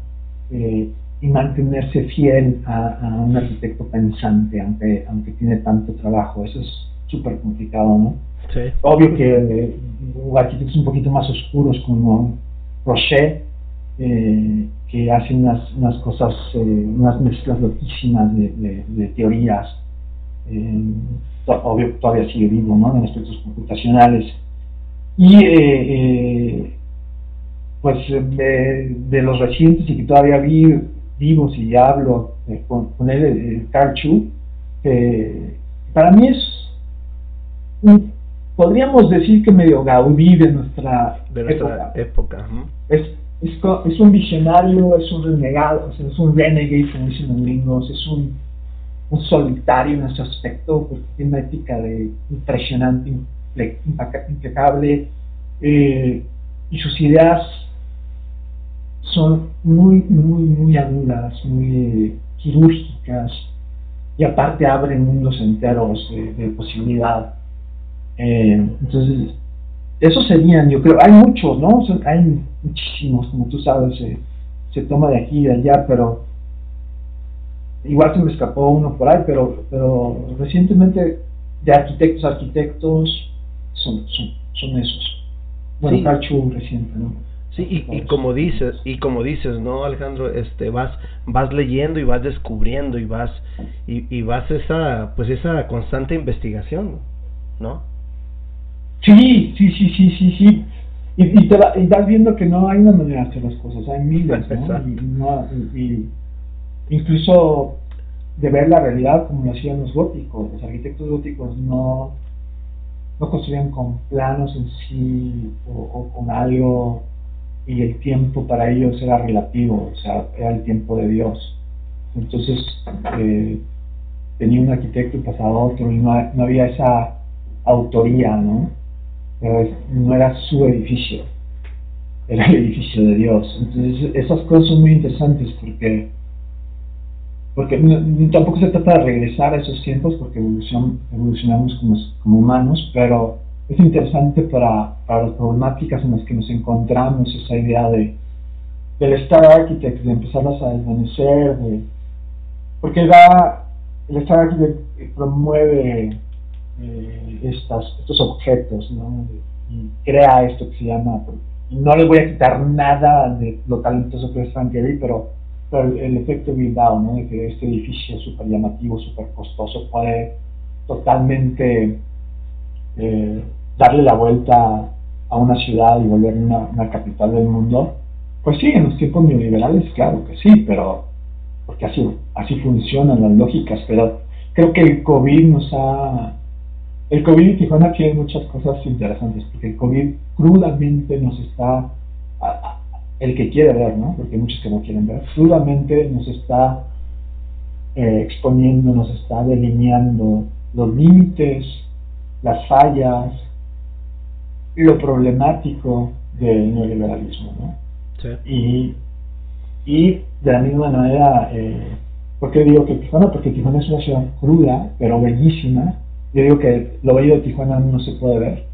eh, y mantenerse fiel a, un arquitecto pensante, aunque, aunque tiene tanto trabajo. Eso es súper complicado, ¿no? Obvio que eh, arquitectos un poquito más oscuros como Rocher, eh, que hace unas, unas cosas, unas mezclas loquísimas de, teorías. Eh, obvio, todavía sigue vivo ¿no? en aspectos computacionales. Y pues de, los recientes y que todavía vi, vivos y hablo con, él, Carl Chu, para mí es, podríamos decir que medio Gaudí de nuestra, de nuestra época. Es, es, un visionario, es un renegado, es un renegade, como dicen los gringos, es un, un solitario en ese aspecto, porque tiene una ética de impresionante, impecable, eh, y sus ideas son muy, muy, muy agudas, muy quirúrgicas, y aparte abren mundos enteros de, posibilidad. Eh, entonces, esos serían, yo creo, hay muchos, ¿no? hay muchísimos, como tú sabes, se toma de aquí y de allá, pero igual se me escapó uno por ahí, pero, pero recientemente de arquitectos arquitectos son, son, son esos. Bueno, sí. reciente, ¿no? Sí, y, y, como dices, y como dices, ¿no, Alejandro? Este, vas, vas leyendo y vas descubriendo y vas, y, y vas esa, pues esa constante investigación, ¿no? Sí, sí, sí, sí, sí, sí. Y, y, te y vas viendo que no hay una manera de hacer las cosas, hay miles, ¿no? Y, y, incluso de ver la realidad como lo hacían los góticos. Los arquitectos góticos no, no construían con planos en sí o, con algo y el tiempo para ellos era relativo, o sea, era el tiempo de Dios. Entonces, eh, tenía un arquitecto y pasaba otro y no, no había esa autoría, ¿no? no era su edificio, era el edificio de Dios. Entonces, esas cosas son muy interesantes porque porque tampoco se trata de regresar a esos tiempos porque evolucionamos como, como humanos, pero es interesante para, para, las problemáticas en las que nos encontramos, esa idea de del Star Architect, de empezarlas a desvanecer, de, porque da, el Star Architect promueve eh, estas, estos objetos, ¿no? y crea esto que se llama, no le voy a quitar nada de lo talentoso que es Frank Gehry, pero pero el efecto Bilbao, ¿no? de que este edificio súper llamativo, súper costoso, puede totalmente eh, darle la vuelta a una ciudad y volver una, una, capital del mundo, pues sí, en los tiempos neoliberales, claro que sí, pero porque así, funcionan las lógicas, pero creo que el COVID nos ha... El COVID y Tijuana tiene muchas cosas interesantes, porque el COVID crudamente nos está el que quiere ver, ¿no? porque hay muchos que no quieren ver, duramente nos está eh, exponiendo, nos está delineando los límites, las fallas, lo problemático del neoliberalismo. ¿no? Sí. Y, y de la misma manera, eh, ¿por qué digo que Tijuana? Porque Tijuana es una ciudad cruda, pero bellísima. Yo digo que lo bello de Tijuana no se puede ver.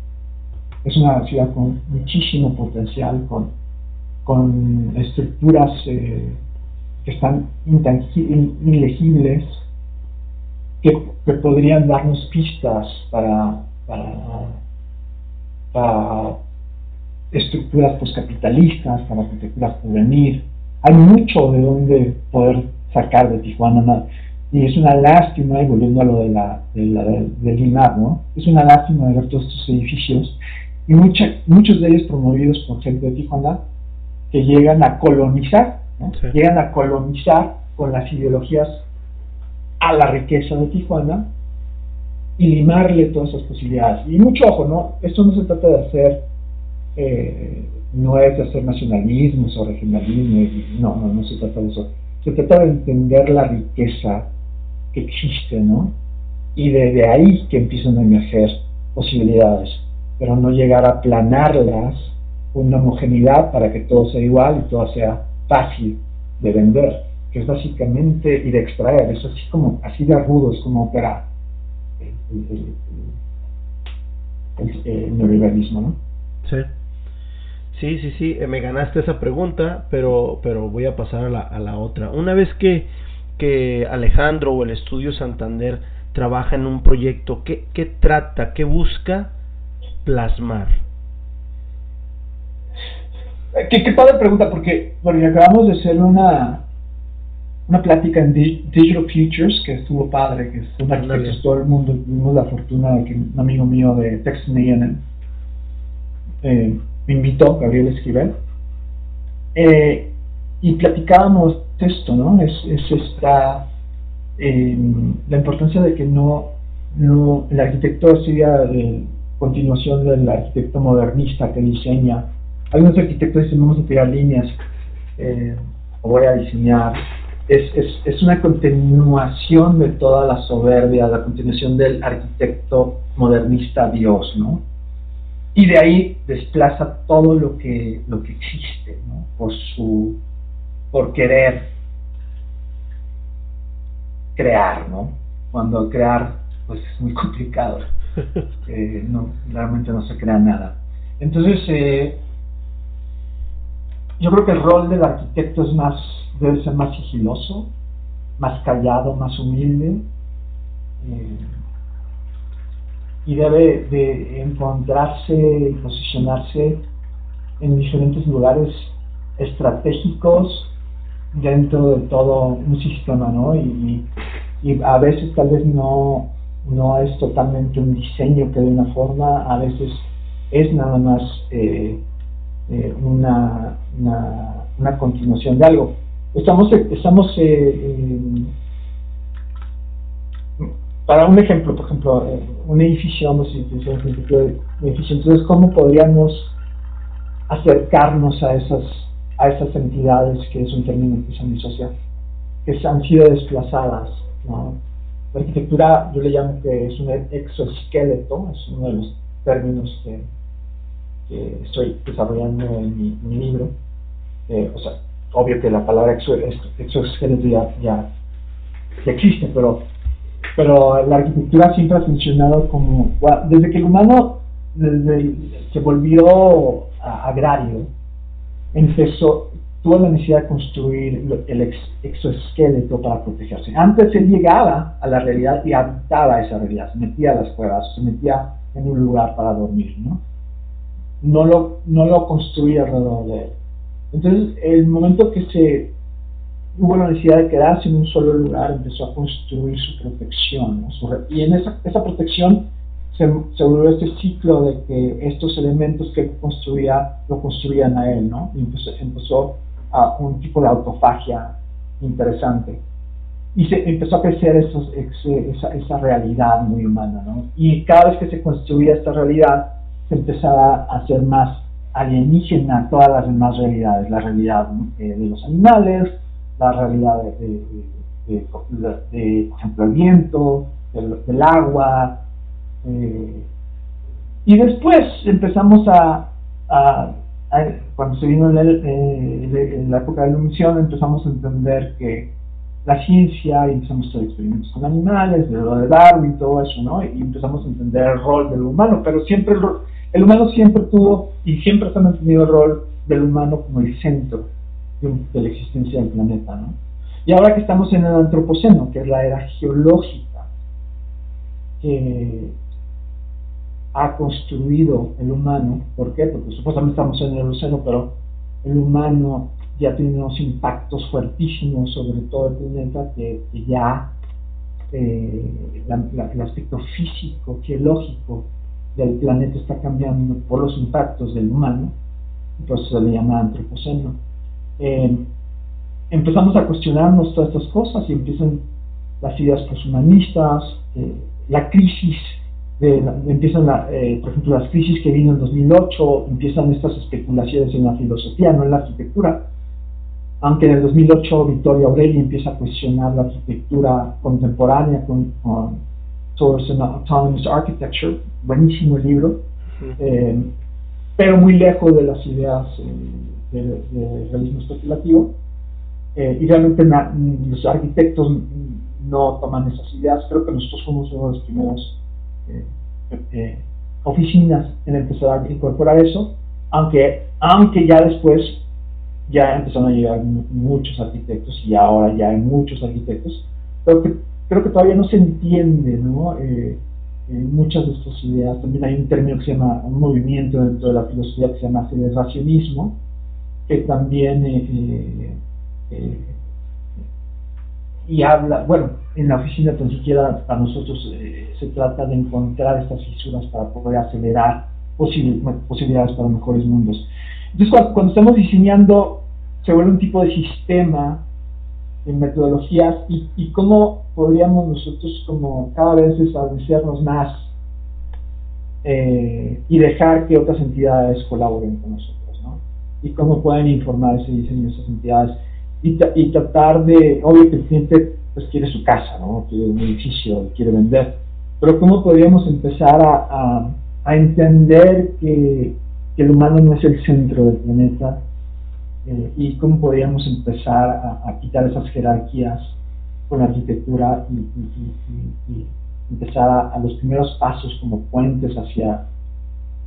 Es una ciudad con muchísimo potencial, con con estructuras eh, que están ilegibles, que, podrían darnos pistas para, para, estructuras poscapitalistas, para arquitecturas por venir. Hay mucho de donde poder sacar de Tijuana. Y es una lástima, y volviendo a lo de la, de la del ¿no? Es una lástima de ver todos estos edificios y muchos de ellos promovidos por gente de Tijuana que llegan a colonizar, llegan a colonizar con las ideologías a la riqueza de Tijuana y limarle todas esas posibilidades. Y mucho ojo, ¿no? Esto no se trata de hacer, eh, no es de hacer nacionalismos o regionalismo, no, no, no se trata de eso. Se trata de entender la riqueza que existe, ¿no? Y desde ahí que empiezan a emerger posibilidades, pero no llegar a planarlas una homogeneidad para que todo sea igual y todo sea fácil de vender, que es básicamente y de extraer, es así como así de agudo es como opera el, neoliberalismo, ¿no? Sí. Sí, sí, sí, eh, me ganaste esa pregunta, pero, pero voy a pasar a la, a la otra. Una vez que, que Alejandro o el Estudio Santander trabaja en un proyecto, ¿qué, qué trata, qué busca plasmar? Qué, qué padre pregunta, porque, porque acabamos de hacer una, una plática en Digital Futures que estuvo padre, que es un arquitecto todo el mundo. Tuvimos la fortuna de que un amigo mío de Texas A&M eh, me invitó, Gabriel Esquivel, eh, y platicábamos esto, ¿no? Es, es esta la importancia de que no, no el arquitecto sería continuación del arquitecto modernista que diseña. Algunos arquitectos dicen vamos a tirar líneas, eh, o voy a diseñar. Es, es, es, una continuación de toda la soberbia, la continuación del arquitecto modernista Dios, ¿no? Y de ahí desplaza todo lo que, lo que existe, ¿no? Por su, por querer crear, ¿no? Cuando crear, pues es muy complicado. Eh, no, realmente no se crea nada. Entonces, eh, yo creo que el rol del arquitecto es más, debe ser más sigiloso, más callado, más humilde, eh, y debe de encontrarse y posicionarse en diferentes lugares estratégicos dentro de todo un sistema, ¿no? Y, a veces tal vez no no es totalmente un diseño que de una forma, a veces es nada más eh, eh, una, una, continuación de algo. Estamos, estamos eh, para un ejemplo, por ejemplo, un edificio, vamos a un edificio, entonces, ¿cómo podríamos acercarnos a esas, a esas entidades, que es un término que se disocia, que han sido desplazadas. La arquitectura yo le llamo que es un exoesqueleto, es uno de los términos que, estoy desarrollando en mi, libro. Eh, o sea, obvio que la palabra exoesqueleto ya, ya, existe, pero, pero la arquitectura siempre ha funcionado como, desde que el humano se volvió agrario, empezó, tuvo la necesidad de construir el exoesqueleto para protegerse. Antes él llegaba a la realidad y habitaba esa realidad, se metía a las cuevas, se metía en un lugar para dormir, ¿no? No lo, no lo construía alrededor de él. Entonces, el momento que se hubo la necesidad de quedarse en un solo lugar, empezó a construir su protección. y en esa, esa protección se, se, volvió este ciclo de que estos elementos que construía, lo construían a él, ¿no? Y empezó, empezó a un tipo de autofagia interesante. Y se empezó a crecer esos, esa, esa, realidad muy humana, ¿no? Y cada vez que se construía esta realidad, se empezaba a hacer más alienígena todas las demás realidades, la realidad eh, de los animales, la realidad de, de, por ejemplo, el viento, del, agua. Eh, y después empezamos a, a cuando se vino en la época de la iluminación, empezamos a entender que la ciencia, y empezamos a hacer experimentos con animales, de lo de Darwin y todo eso, ¿no? Y empezamos a entender el rol del humano, pero siempre el, humano siempre tuvo y siempre se ha mantenido el rol del humano como el centro de, la existencia del planeta, ¿no? Y ahora que estamos en el antropoceno, que es la era geológica, que ha construido el humano. ¿Por qué? Porque supuestamente estamos en el océano, pero el humano ya tiene unos impactos fuertísimos sobre todo el planeta que, ya eh, el aspecto físico, geológico del planeta está cambiando por los impactos del humano, entonces se le llama antropoceno. Eh, empezamos a cuestionarnos todas estas cosas y empiezan las ideas poshumanistas, eh, la crisis empiezan, eh, por ejemplo, las crisis que vino en 2008, empiezan estas especulaciones en la filosofía, no en la arquitectura. Aunque en el 2008 Victoria Aureli empieza a cuestionar la arquitectura contemporánea con, Towards an Autonomous Architecture, buenísimo libro, eh, pero muy lejos de las ideas eh, del realismo especulativo. y realmente los arquitectos no toman esas ideas. Creo que nosotros fuimos uno de los primeros eh, eh, oficinas en empezar a incorporar eso, aunque, aunque ya después ya empezaron a llegar muchos arquitectos y ahora ya hay muchos arquitectos, pero que, creo que todavía no se entiende ¿no? Eh, muchas de estas ideas. También hay un término que se llama, un movimiento dentro de la filosofía que se llama aceleracionismo, que también y habla, bueno, en la oficina tan siquiera para nosotros eh, se trata de encontrar estas fisuras para poder acelerar posibilidades para mejores mundos. Entonces, cuando, estamos diseñando, se vuelve un tipo de sistema metodologías y, y, cómo podríamos nosotros como cada vez establecernos más eh, y dejar que otras entidades colaboren con nosotros, ¿no? Y cómo pueden informar ese diseño esas entidades y, y tratar de, obvio que el cliente pues quiere su casa, ¿no? Quiere un edificio, quiere vender, pero cómo podríamos empezar a, a, a entender que, que el humano no es el centro del planeta, eh, y cómo podríamos empezar a, quitar esas jerarquías con la arquitectura y, empezar a, los primeros pasos como puentes hacia,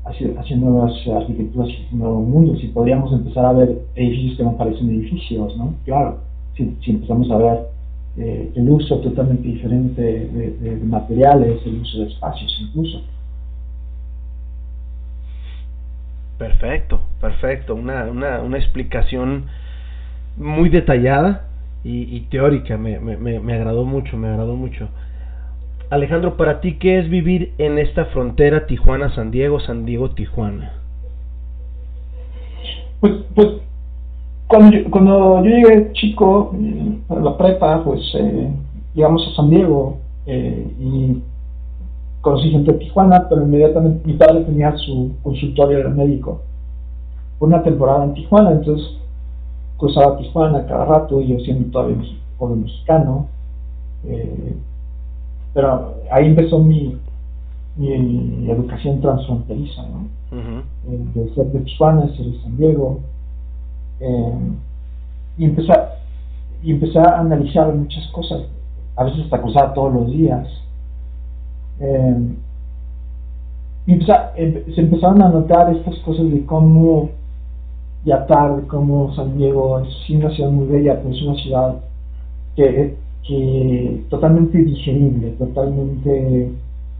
hacia, nuevas arquitecturas y nuevos mundos. Y podríamos empezar a ver edificios que no parecen edificios, ¿no? Claro, si, empezamos a ver eh, el uso totalmente diferente de materiales, el uso de espacios incluso. Perfecto, perfecto. Una, una, una explicación muy detallada y, teórica. Me, me, me, agradó mucho, me agradó mucho. Alejandro, para ti, ¿qué es vivir en esta frontera Tijuana-San Diego, San Diego-Tijuana? Pues, pues cuando, yo, cuando yo llegué chico eh, a la prepa, pues eh, llegamos a San Diego eh, y conocí gente de Tijuana, pero inmediatamente mi padre tenía su consultorio de médico una temporada en Tijuana, entonces cruzaba Tijuana cada rato, yo siendo todavía joven mexicano, eh, pero ahí empezó mi, mi educación transfronteriza, ¿no? Eh, de ser de Tijuana, ser de San Diego, eh, y empecé, y empecé a analizar muchas cosas, a veces hasta cruzaba todos los días, eh, se empezaron a notar estas cosas de cómo ya tarde, cómo San Diego es una ciudad muy bella, pero es una ciudad que, que totalmente digerible, totalmente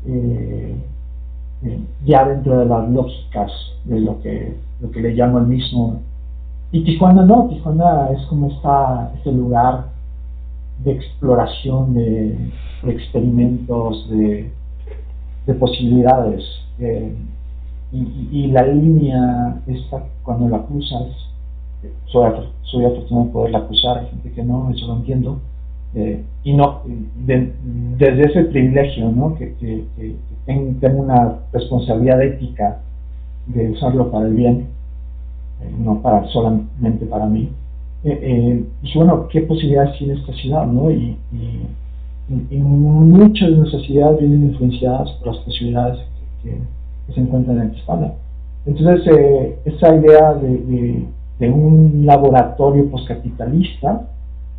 eh, eh, ya dentro de las lógicas de lo que, lo que le llamo el mismo. Y Tijuana no, Tijuana es como está este lugar de exploración, de experimentos, de, de posibilidades. Eh, y, la línea esta, cuando la cruzas, soy, soy afortunado de poderla cruzar, hay gente que no, eso lo entiendo, eh, y no, desde ese privilegio, ¿no? que, que, tengo una responsabilidad ética de usarlo para el bien, eh, no para solamente para mí. y bueno, ¿qué posibilidades tiene esta ciudad? ¿no? y y, muchas de nuestras ideas vienen influenciadas por las posibilidades que, se encuentran en Tijuana. Entonces, eh, esa idea de, un laboratorio postcapitalista,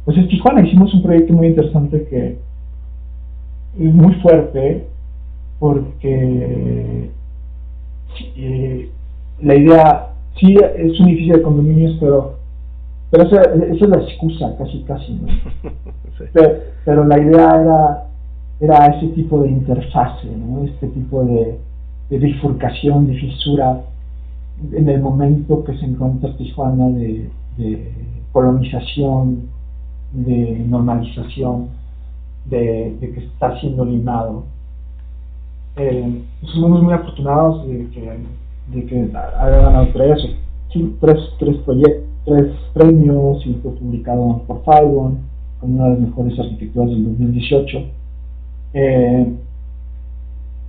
pues en Tijuana hicimos un proyecto muy interesante que muy fuerte, porque eh, la idea, sí, es un edificio de condominios, pero pero esa, esa es la excusa, casi, casi, ¿no? pero, la idea era, ese tipo de interfase. Este tipo de, bifurcación, de fisura, en el momento que se encuentra Tijuana de, colonización, de normalización, de, que está siendo limado. Eh, somos muy afortunados de que, de haya ganado tres, tres, tres proyectos tres premios y fue publicado por Firebone como una de las mejores arquitecturas del 2018. Eh,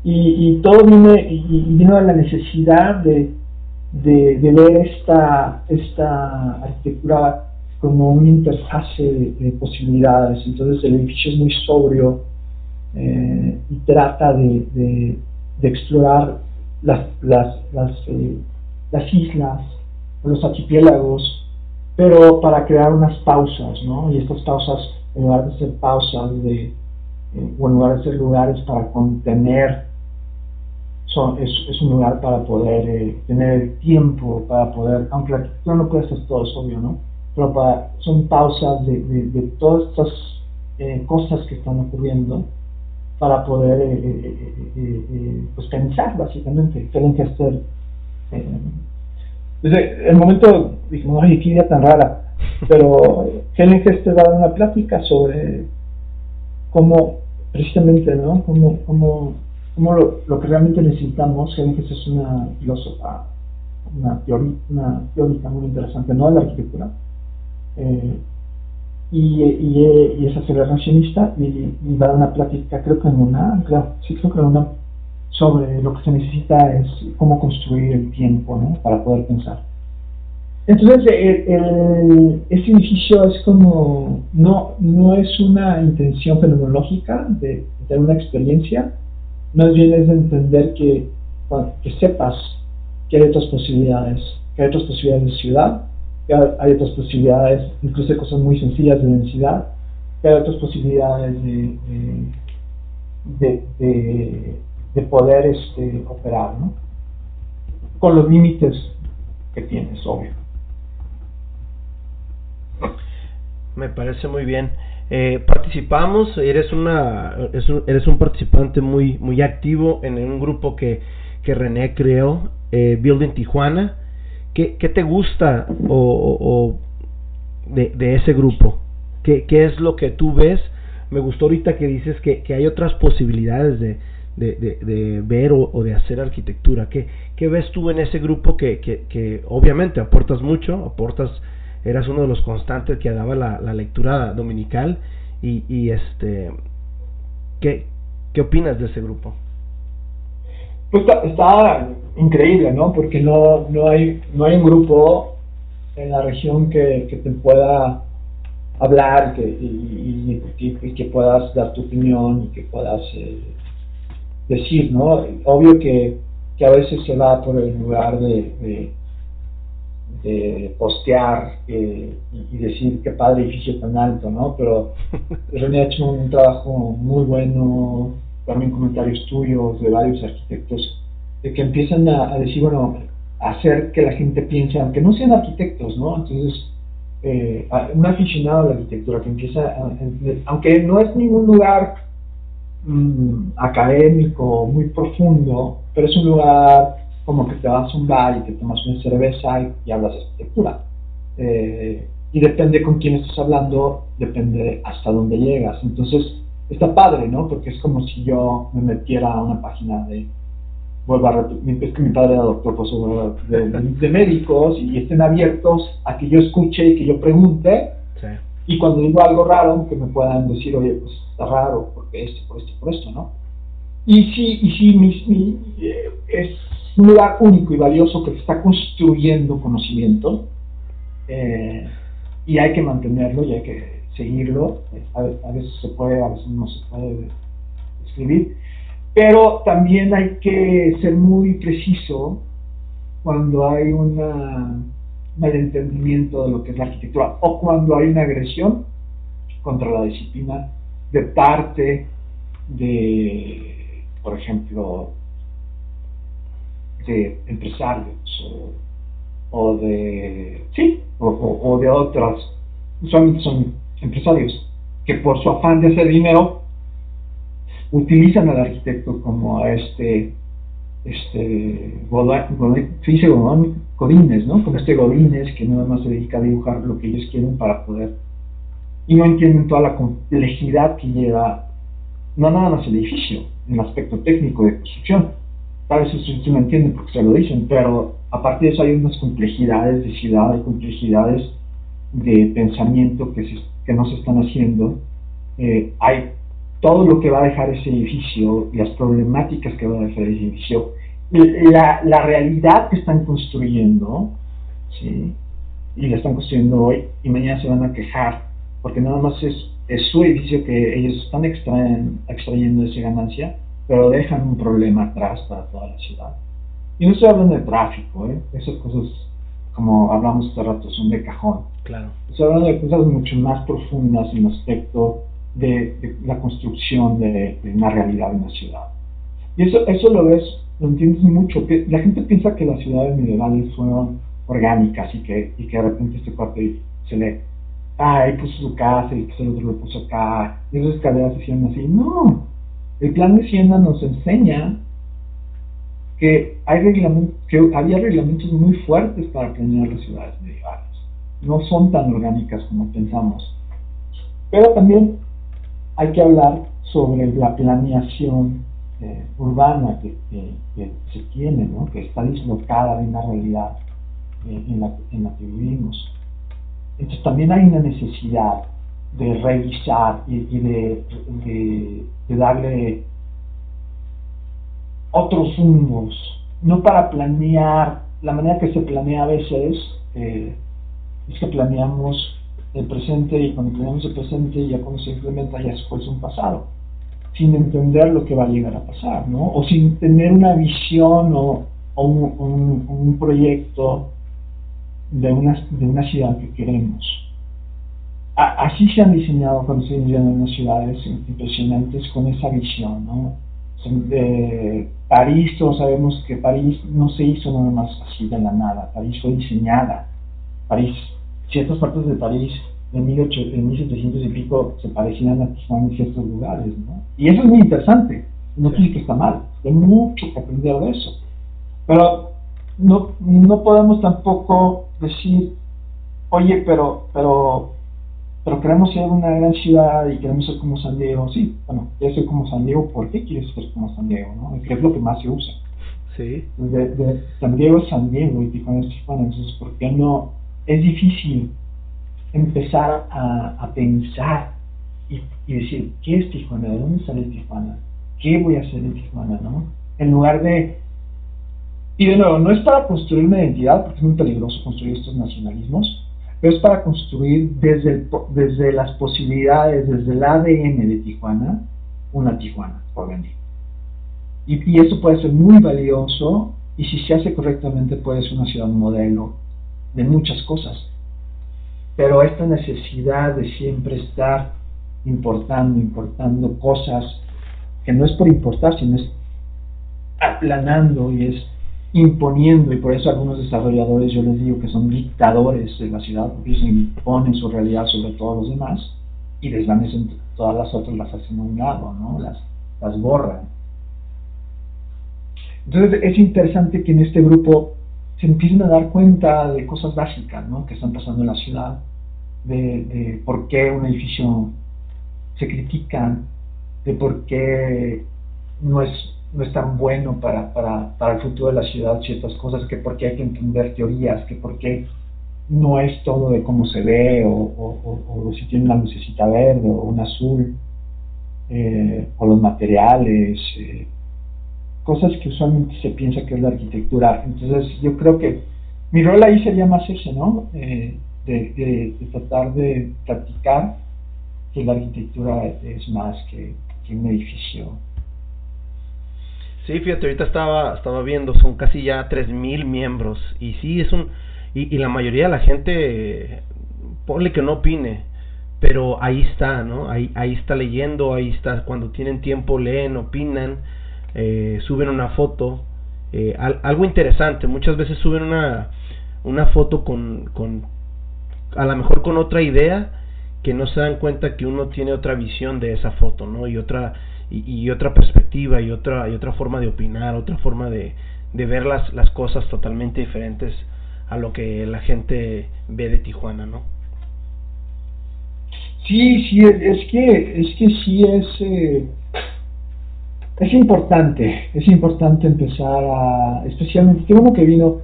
y, todo vino, vino de la necesidad de, de, ver esta, esta arquitectura como una interfase de, posibilidades. Entonces el edificio es muy sobrio eh, y trata de, explorar las, las, las, eh, las islas, los archipiélagos, pero para crear unas pausas, ¿no? Y estas pausas, en lugar de ser pausas de, eh, o en lugar de ser lugares para contener, es, un lugar para poder eh, tener tiempo, para poder, aunque la arquitectura no puede ser todo, es obvio, ¿no? Pero para, son pausas de, de, todas estas eh, cosas que están ocurriendo para poder pues pensar básicamente, tienen que hacer desde el momento dijimos, ay, qué idea tan rara. Pero Helen Hester va a dar una plática sobre cómo, precisamente, ¿no? Cómo, cómo, cómo lo, lo, que realmente necesitamos. Helen es una filósofa, una, teórica muy interesante, no de la arquitectura. Eh, y, y, y es aceleracionista y, y, va a dar una plática, creo que en una, creo, sí creo que en una, sobre lo que se necesita es cómo construir el tiempo, ¿no? Para poder pensar. Entonces, el, ese edificio es como, no, no es una intención fenomenológica de, tener una experiencia, más bien es de entender que, que sepas que hay otras posibilidades, que hay otras posibilidades de ciudad, que hay otras posibilidades, incluso de cosas muy sencillas de densidad, que hay otras posibilidades de, de, de, poder este, operar, ¿no? Con los límites que tienes, obvio. Me parece muy bien. Eh, participamos, eres una eres un participante muy muy activo en un grupo que, que René creó, eh, Building Tijuana. ¿Qué, ¿Qué, te gusta o, de, de, ese grupo? ¿Qué, ¿Qué, es lo que tú ves? Me gustó ahorita que dices que, que hay otras posibilidades de, de, de ver o, de hacer arquitectura. ¿Qué, ¿Qué ves tú en ese grupo que, que, que obviamente aportas mucho, aportas eras uno de los constantes que daba la, la lectura dominical y, y este ¿qué, ¿qué opinas de ese grupo? Pues está, increíble, ¿no? Porque no, no, hay, no hay un grupo en la región que, que te pueda hablar que, y, y, que puedas dar tu opinión y que puedas eh, decir, ¿no? Obvio que, que, a veces se va por el lugar de, de postear eh, y, decir qué padre edificio tan alto, ¿no? Pero René ha hecho un trabajo muy bueno, también comentarios tuyos de varios arquitectos, de que empiezan a, decir, bueno, hacer que la gente piense, aunque no sean arquitectos, ¿no? Entonces, eh, un aficionado a la arquitectura que empieza, aunque no es ningún lugar mm, académico muy profundo, pero es un lugar como que te vas a un bar y te tomas una cerveza y, hablas de arquitectura. Eh, y depende con quién estás hablando, depende hasta dónde llegas. Entonces, está padre, ¿no? Porque es como si yo me metiera a una página de, vuelvo a es que mi padre era doctor pues, de, de, médicos y estén abiertos a que yo escuche y que yo pregunte. Y cuando digo algo raro, que me puedan decir, oye, pues está raro, porque esto, por esto, por esto, ¿no? Y sí, y sí, mi, eh, es un lugar único y valioso que está construyendo conocimiento eh, y hay que mantenerlo y hay que seguirlo. A, veces se puede, a veces no se puede escribir, pero también hay que ser muy preciso cuando hay un malentendimiento de lo que es la arquitectura o cuando hay una agresión contra la disciplina de parte de, por ejemplo, de empresarios o, de, sí, o, de otras, usualmente son empresarios, que por su afán de hacer dinero utilizan al arquitecto como a este, este, Godines, ¿no? Como este Godines que nada más se dedica a dibujar lo que ellos quieren para poder, y no entienden toda la complejidad que lleva, no nada más el edificio, el aspecto técnico de construcción, tal vez eso no entienden porque se lo dicen, pero a partir de eso hay unas complejidades de ciudad, hay complejidades de pensamiento que, se, que no se están haciendo. Eh, hay todo lo que va a dejar ese edificio, las problemáticas que va a dejar ese edificio, la, la realidad que están construyendo, ¿sí? y la están construyendo hoy, y mañana se van a quejar, porque nada más es, es su edificio que ellos están extraen, extrayendo esa ganancia, pero dejan un problema atrás para toda la ciudad. Y no estoy hablando de tráfico, ¿eh? esas cosas, como hablamos hace rato, son de cajón. Claro. Estoy hablando de cosas mucho más profundas en el aspecto de, la construcción de, una realidad en la ciudad. Y eso, eso lo ves, lo entiendes mucho. La gente piensa que las ciudades medievales fueron orgánicas y que, y que de repente este cuarto se le, ah, ahí puso su casa y el otro lo puso acá, y esas escaleras se hicieron así. No, el plan de Siena nos enseña que, hay que había reglamentos muy fuertes para planear las ciudades medievales. No son tan orgánicas como pensamos. Pero también hay que hablar sobre la planeación eh, urbana que, se tiene, que está dislocada de una realidad eh, en, la, que vivimos. Entonces también hay una necesidad de revisar y, de, darle otros rumbos, no para planear, la manera que se planea a veces eh, es que planeamos el presente y cuando planeamos el presente ya cuando se implementa ya es un pasado, sin entender lo que va a llegar a pasar, ¿no? O sin tener una visión o, un, un, proyecto de una, de una ciudad que queremos así se han diseñado cuando se en unas ciudades impresionantes con esa visión, ¿no? París, todos sabemos que París no se hizo nada más así de la nada, París fue diseñada. París, ciertas partes de París en, 1700 y pico se parecían a Tijuana en ciertos lugares, ¿no? Y eso es muy interesante, no quiere que está mal, hay mucho que aprender de eso. Pero no, no podemos tampoco decir, oye, pero, pero pero queremos ser una gran ciudad y queremos ser como San Diego. Sí, bueno, quieres ser como San Diego, ¿por qué quieres ser como San Diego? ¿no? ¿Qué es lo que más se usa? Sí. De, San Diego es San Diego y Tijuana es Tijuana, entonces, ¿por qué no? Es difícil empezar a, a pensar y, y, decir, ¿qué es Tijuana? ¿De dónde sale Tijuana? ¿Qué voy a hacer en Tijuana? ¿no? En lugar de... Y de nuevo, no es para construir una identidad, porque es muy peligroso construir estos nacionalismos, pero es para construir desde, desde las posibilidades, desde el ADN de Tijuana, una Tijuana por venir. Y, y eso puede ser muy valioso y si se hace correctamente puede ser una ciudad modelo de muchas cosas. Pero esta necesidad de siempre estar importando, importando cosas que no es por importar, sino es aplanando y es imponiendo, y por eso algunos desarrolladores yo les digo que son dictadores de la ciudad, porque ellos imponen su realidad sobre todos los demás y desvanecen todas las otras, las hacen a un lado, ¿no? las, las borran. Entonces es interesante que en este grupo se empiecen a dar cuenta de cosas básicas ¿no? que están pasando en la ciudad, de, por qué un edificio se critica, de por qué no es no es tan bueno para, para, para el futuro de la ciudad ciertas cosas, que porque hay que entender teorías, que porque no es todo de cómo se ve, o, o, si tiene una lucecita verde o un azul, eh, o los materiales, eh, cosas que usualmente se piensa que es la arquitectura. Entonces yo creo que mi rol ahí sería más ese, ¿no? Eh, de, tratar de practicar que la arquitectura es más que, que un edificio Sí, fíjate, ahorita estaba, estaba viendo, son casi ya 3.000 miembros. Y sí, es un... Y, y la mayoría de la gente, ponle que no opine, pero ahí está, ¿no? Ahí, ahí está leyendo, ahí está, cuando tienen tiempo leen, opinan, eh, suben una foto. Eh, algo interesante, muchas veces suben una, una foto con, con, a lo mejor con otra idea, que no se dan cuenta que uno tiene otra visión de esa foto, ¿no? Y otra y, otra perspectiva y otra, y otra forma de opinar, otra forma de, de ver las, las cosas totalmente diferentes a lo que la gente ve de Tijuana, ¿no? Sí, sí, es que, es que sí es, eh, es importante, es importante empezar a, especialmente, qué bueno que vino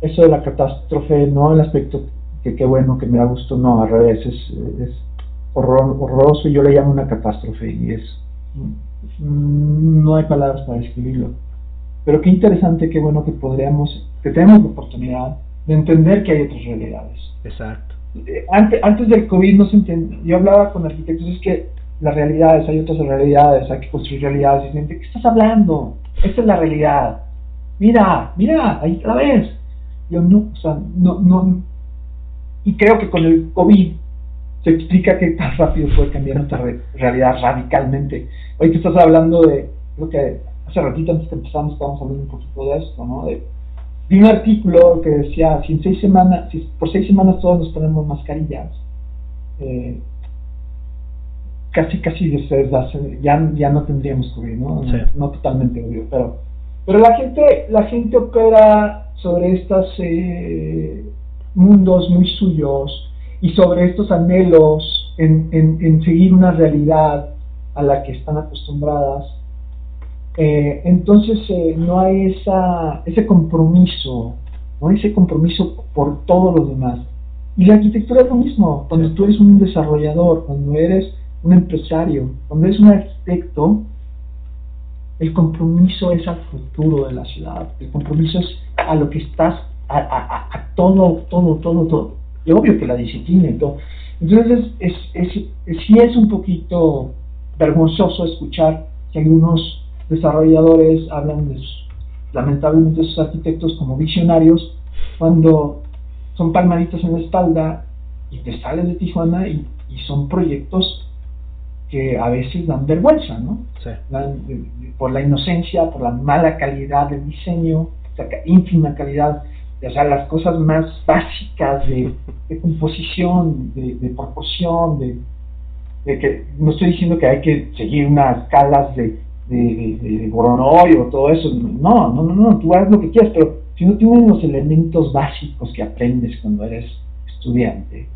eso de la catástrofe, no el aspecto que qué bueno, que me da gusto, no, al revés, es, es horroroso y yo le llamo una catástrofe y es no hay palabras para describirlo. Pero qué interesante, qué bueno que podríamos, que tenemos la oportunidad de entender que hay otras realidades. Exacto. Eh, antes, antes del COVID no se entendía, yo hablaba con arquitectos, es que las realidades, hay otras realidades, hay que construir realidades. Y gente, ¿qué estás hablando? Esta es la realidad. Mira, mira, ahí la ves. Yo no, o sea, no, no. Y creo que con el COVID se explica que tan rápido puede cambiar nuestra realidad radicalmente. Hoy que estás hablando de, creo que hace ratito antes que empezamos estábamos hablando un poquito de esto, ¿no? De, un artículo que decía, si en seis semanas, si por seis semanas todos nos ponemos mascarillas, eh, casi casi ya, ya no tendríamos COVID, ¿no? No totalmente obvio, pero, pero la gente, la gente opera sobre estos eh, mundos muy suyos, y sobre estos anhelos en, en, seguir una realidad a la que están acostumbradas, eh, entonces eh, no hay esa, ese compromiso, no hay ese compromiso por todos los demás. Y la arquitectura es lo mismo, cuando tú eres un desarrollador, cuando eres un empresario, cuando eres un arquitecto, el compromiso es al futuro de la ciudad, el compromiso es a lo que estás, a, a, todo, todo, todo, todo. Y obvio que la disciplina y todo. Entonces, es, es, es, sí es un poquito vergonzoso escuchar que algunos desarrolladores hablan de, lamentablemente, de sus arquitectos como visionarios, cuando son palmaditas en la espalda y te sales de Tijuana y, y son proyectos que a veces dan vergüenza, ¿no? Sí. por la inocencia, por la mala calidad del diseño, la ínfima calidad, o sea, las cosas más básicas de, composición, de, proporción, de, que no estoy diciendo que hay que seguir unas escalas de, de, de, o todo eso, no, no, no, no, tú haz lo que quieras, pero si no tienes los elementos básicos que aprendes cuando eres estudiante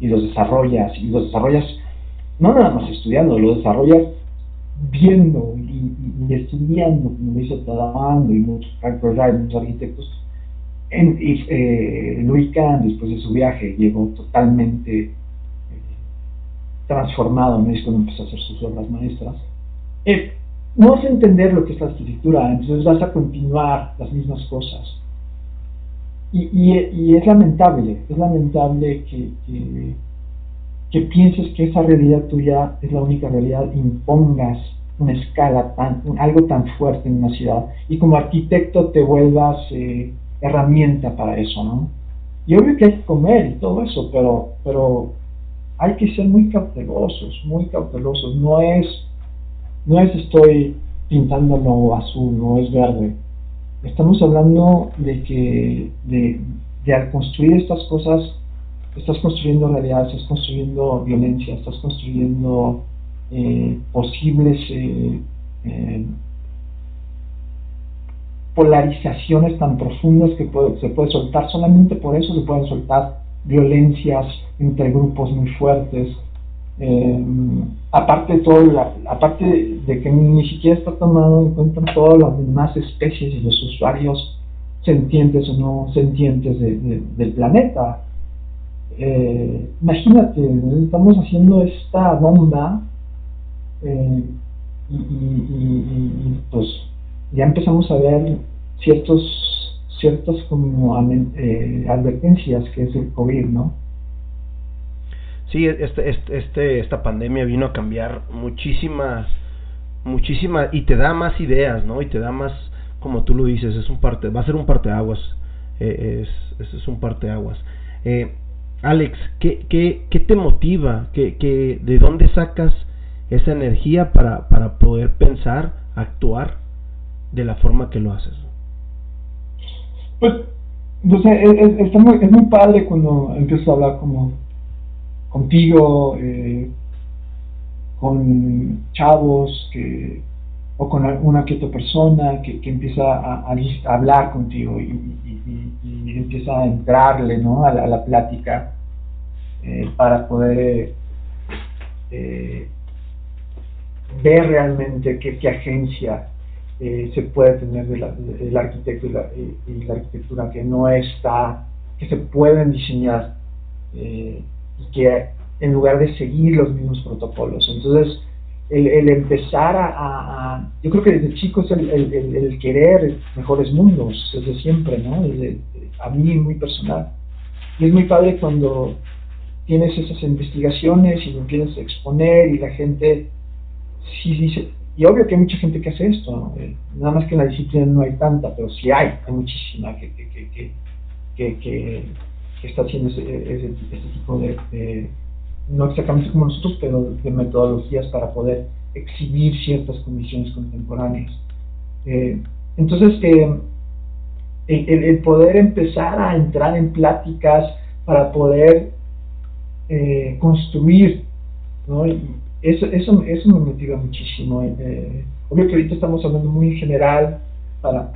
y los desarrollas, y los desarrollas no nada más estudiando, lo desarrollas viendo y, estudiando, como lo hizo Tadamando y muchos, muchos arquitectos. En, y, eh, Louis Kahn, después de su viaje, llegó totalmente eh, transformado, ¿no? es cuando empezó a hacer sus obras maestras. No vas a entender lo que es la arquitectura, entonces vas a continuar las mismas cosas. Y, y, es lamentable, es lamentable que pienses que esa realidad tuya es la única realidad, impongas una escala, tan, algo tan fuerte en una ciudad y como arquitecto te vuelvas eh, herramienta para eso, ¿no? Y obvio que hay que comer y todo eso, pero, pero hay que ser muy cautelosos, muy cautelosos. No es, no es estoy pintándolo azul, no es verde. Estamos hablando de que de, de al construir estas cosas estás construyendo realidad, estás construyendo violencia, estás construyendo eh, posibles eh, eh, polarizaciones tan profundas que se puede soltar. Solamente por eso se pueden soltar violencias entre grupos muy fuertes. aparte de todo, aparte de que ni siquiera está tomado en cuenta todas las demás especies y los usuarios sentientes o no sentientes del planeta eh, imagínate, estamos haciendo esta bomba eh, y, pues ya empezamos a ver ciertos ciertas como eh, advertencias que es el COVID, ¿no? Sí, este, este, este, esta pandemia vino a cambiar muchísimas, muchísimas, y te da más ideas, ¿no? Y te da más, como tú lo dices, es un parte, va a ser un parteaguas, eh, es, es, un parteaguas. Eh, Alex, ¿qué, qué, qué te motiva? ¿Qué, qué, ¿De dónde sacas esa energía para, para poder pensar, actuar de la forma que lo haces? Pues, no sé, es, es, muy, es muy padre cuando empiezo a hablar como contigo, eh, con chavos que o con una que otra persona que, que empieza a, a, hablar contigo y, y, y, empieza a entrarle ¿no? a, la, plática eh, para poder eh, ver realmente qué, qué agencia eh, se puede tener del de arquitecto y la, y la, arquitectura que no está, que se pueden diseñar y que en lugar de seguir los mismos protocolos. Entonces, el, empezar a, Yo creo que desde chicos el, el, querer mejores mundos, desde siempre, ¿no? A mí muy personal. Y es muy padre cuando tienes esas investigaciones y lo empiezas a exponer y la gente sí dice... Y obvio que hay mucha gente que hace esto, eh, nada más que en la disciplina no hay tanta, pero sí hay, hay muchísima que, que, que, que, que está haciendo ese, ese, tipo de no exactamente como nosotros, pero de metodologías para poder exhibir ciertas condiciones contemporáneas. Eh, entonces, eh, el, poder empezar a entrar en pláticas para poder eh, construir, eso, eso, me motiva muchísimo. obvio que ahorita estamos hablando muy en general, para,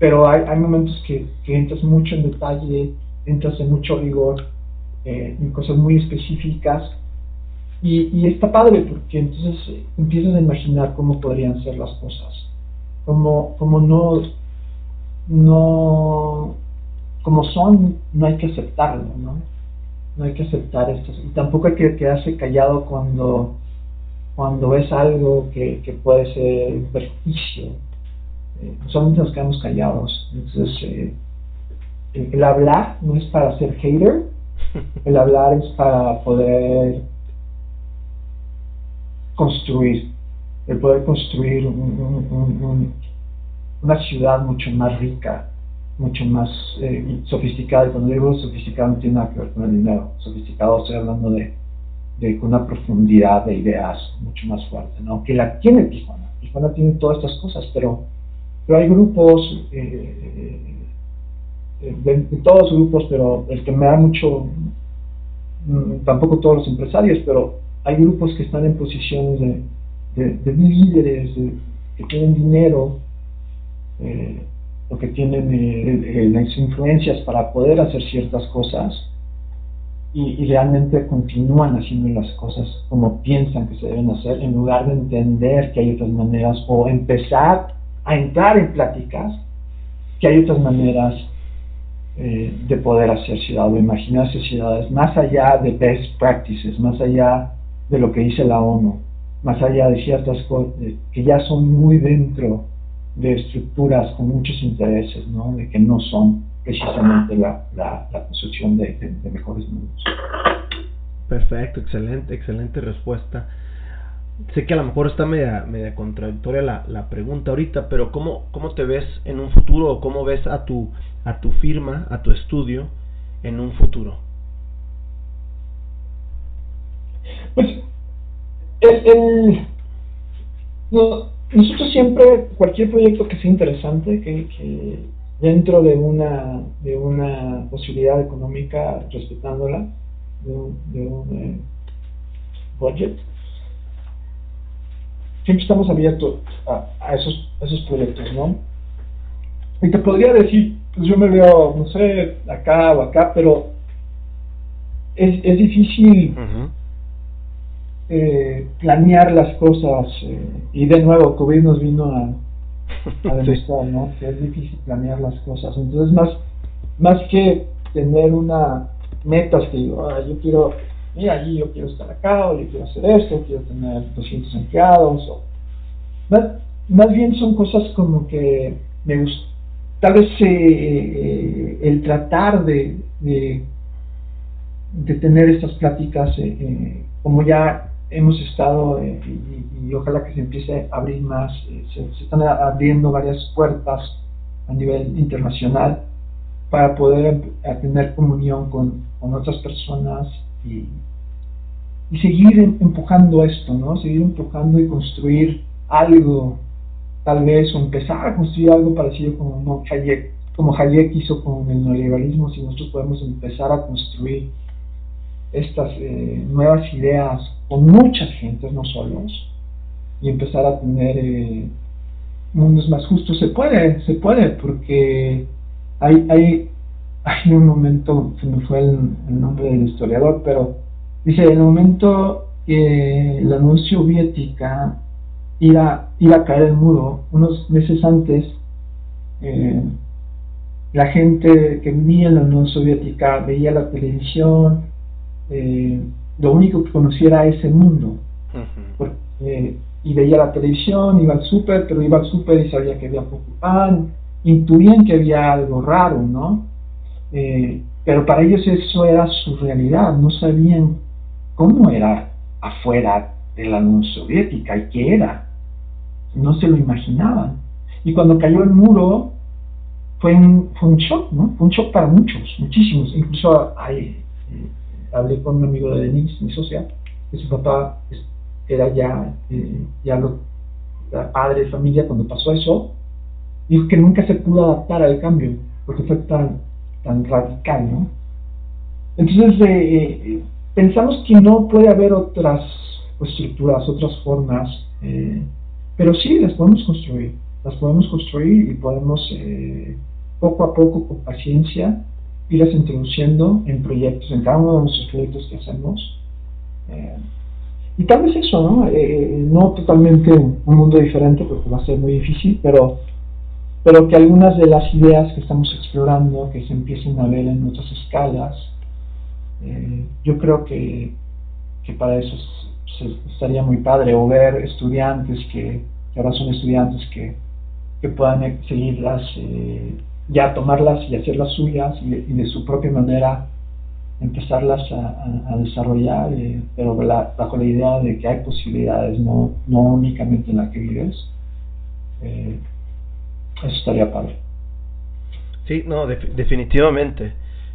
pero hay, momentos que, entras mucho en detalle, entras en mucho rigor eh, en cosas muy específicas. Y, y, está padre porque entonces eh, empiezas a imaginar cómo podrían ser las cosas. Como, como no, no, como son, no hay que aceptarlo, ¿no? no hay que aceptar esto. Y tampoco hay que quedarse callado cuando, cuando es algo que, que puede ser un perjuicio. Eh, solamente nos quedamos callados. Entonces, eh, el, hablar no es para ser hater, el hablar es para poder construir, el poder construir una ciudad mucho más rica, mucho más eh, sofisticada. Y cuando digo sofisticado no tiene nada que ver con el dinero. Sofisticado estoy hablando de, de una profundidad de ideas mucho más fuerte, ¿no? Que la tiene Tijuana. Tijuana tiene todas estas cosas, pero, pero hay grupos, eh, eh, de, todos los grupos, pero el que me da mucho, mm, tampoco todos los empresarios, pero hay grupos que están en posiciones de, de, líderes, que tienen dinero, eh, o que tienen eh, las influencias para poder hacer ciertas cosas y, realmente continúan haciendo las cosas como piensan que se deben hacer en lugar de entender que hay otras maneras o empezar a entrar en pláticas que hay otras maneras eh, de poder hacer ciudad o imaginarse ciudades más allá de best practices, más allá de lo que dice la ONU, más allá de ciertas cosas que ya son muy dentro de estructuras con muchos intereses, ¿no? de que no son precisamente la, la, construcción de, mejores mundos. Perfecto, excelente, excelente respuesta. Sé que a lo mejor está media, media contradictoria la, la pregunta ahorita, pero ¿cómo, ¿cómo te ves en un futuro o cómo ves a tu, a tu firma, a tu estudio en un futuro? Pues el, nosotros siempre, cualquier proyecto que sea interesante, que, dentro de una, de una posibilidad económica, respetándola, de un, de un eh, budget, siempre estamos abiertos a, esos, esos proyectos, ¿no? Y te podría decir, pues yo me veo, no sé, acá o acá, pero es, es difícil eh, planear las cosas. Eh, y de nuevo, COVID nos vino a, a demostrar, ¿no? Que es difícil planear las cosas. Entonces, más, más que tener una metas que digo, ah, yo quiero mira, allí yo quiero estar acá, o yo quiero hacer esto, quiero tener 200 empleados, o más, bien son cosas como que me gusta, tal vez eh, eh, el tratar de, de, tener estas pláticas, como ya hemos estado, y, ojalá que se empiece a abrir más, se, están abriendo varias puertas a nivel internacional para poder tener comunión con, con otras personas y, y seguir em, empujando esto, ¿no? Seguir empujando y construir algo, tal vez, o empezar a construir algo parecido como Hayek, como Hayek hizo con el neoliberalismo, si nosotros podemos empezar a construir estas eh, nuevas ideas con muchas gentes, no solos, y empezar a tener eh, mundos más justos, se puede, se puede, porque hay, hay, hay un momento, se me fue el, nombre del historiador, pero dice, en el momento que la Unión Soviética iba, iba a caer el muro, unos meses antes, eh, la gente que vivía en la Unión Soviética veía la televisión, eh, lo único que conocía era ese mundo. y veía la televisión, iba al súper, pero iba al súper y sabía que había poco pan, intuían que había algo raro, ¿no? Eh, pero para ellos eso era su realidad, no sabían cómo era afuera de la Unión Soviética y qué era no se lo imaginaban. Y cuando cayó el muro, fue un, fue un shock, ¿no? Fue un shock para muchos, muchísimos. Incluso eh, hablé con un amigo de Denise, mi socia, que su papá era ya, eh, ya lo, padre de familia cuando pasó eso, dijo que nunca se pudo adaptar al cambio, porque fue tan, tan radical, ¿no? Entonces, eh, pensamos que no puede haber otras estructuras, otras formas. Eh, pero sí, las podemos construir, las podemos construir y podemos eh, poco a poco, con paciencia, irlas introduciendo en proyectos, en cada uno de nuestros proyectos que hacemos. Eh, y tal vez eso, ¿no? Eh, no totalmente un mundo diferente porque va a ser muy difícil, pero, pero que algunas de las ideas que estamos explorando, que se empiecen a ver en otras escalas, Eh, yo creo que, que para eso estaría muy padre, o ver estudiantes que, ahora son estudiantes que, que puedan seguirlas, eh, ya tomarlas y hacerlas suyas y, de su propia manera empezarlas a, desarrollar, eh, pero bajo la idea de que hay posibilidades, no, no únicamente en la que vives. Eh, eso estaría padre. Sí, no, definitivamente.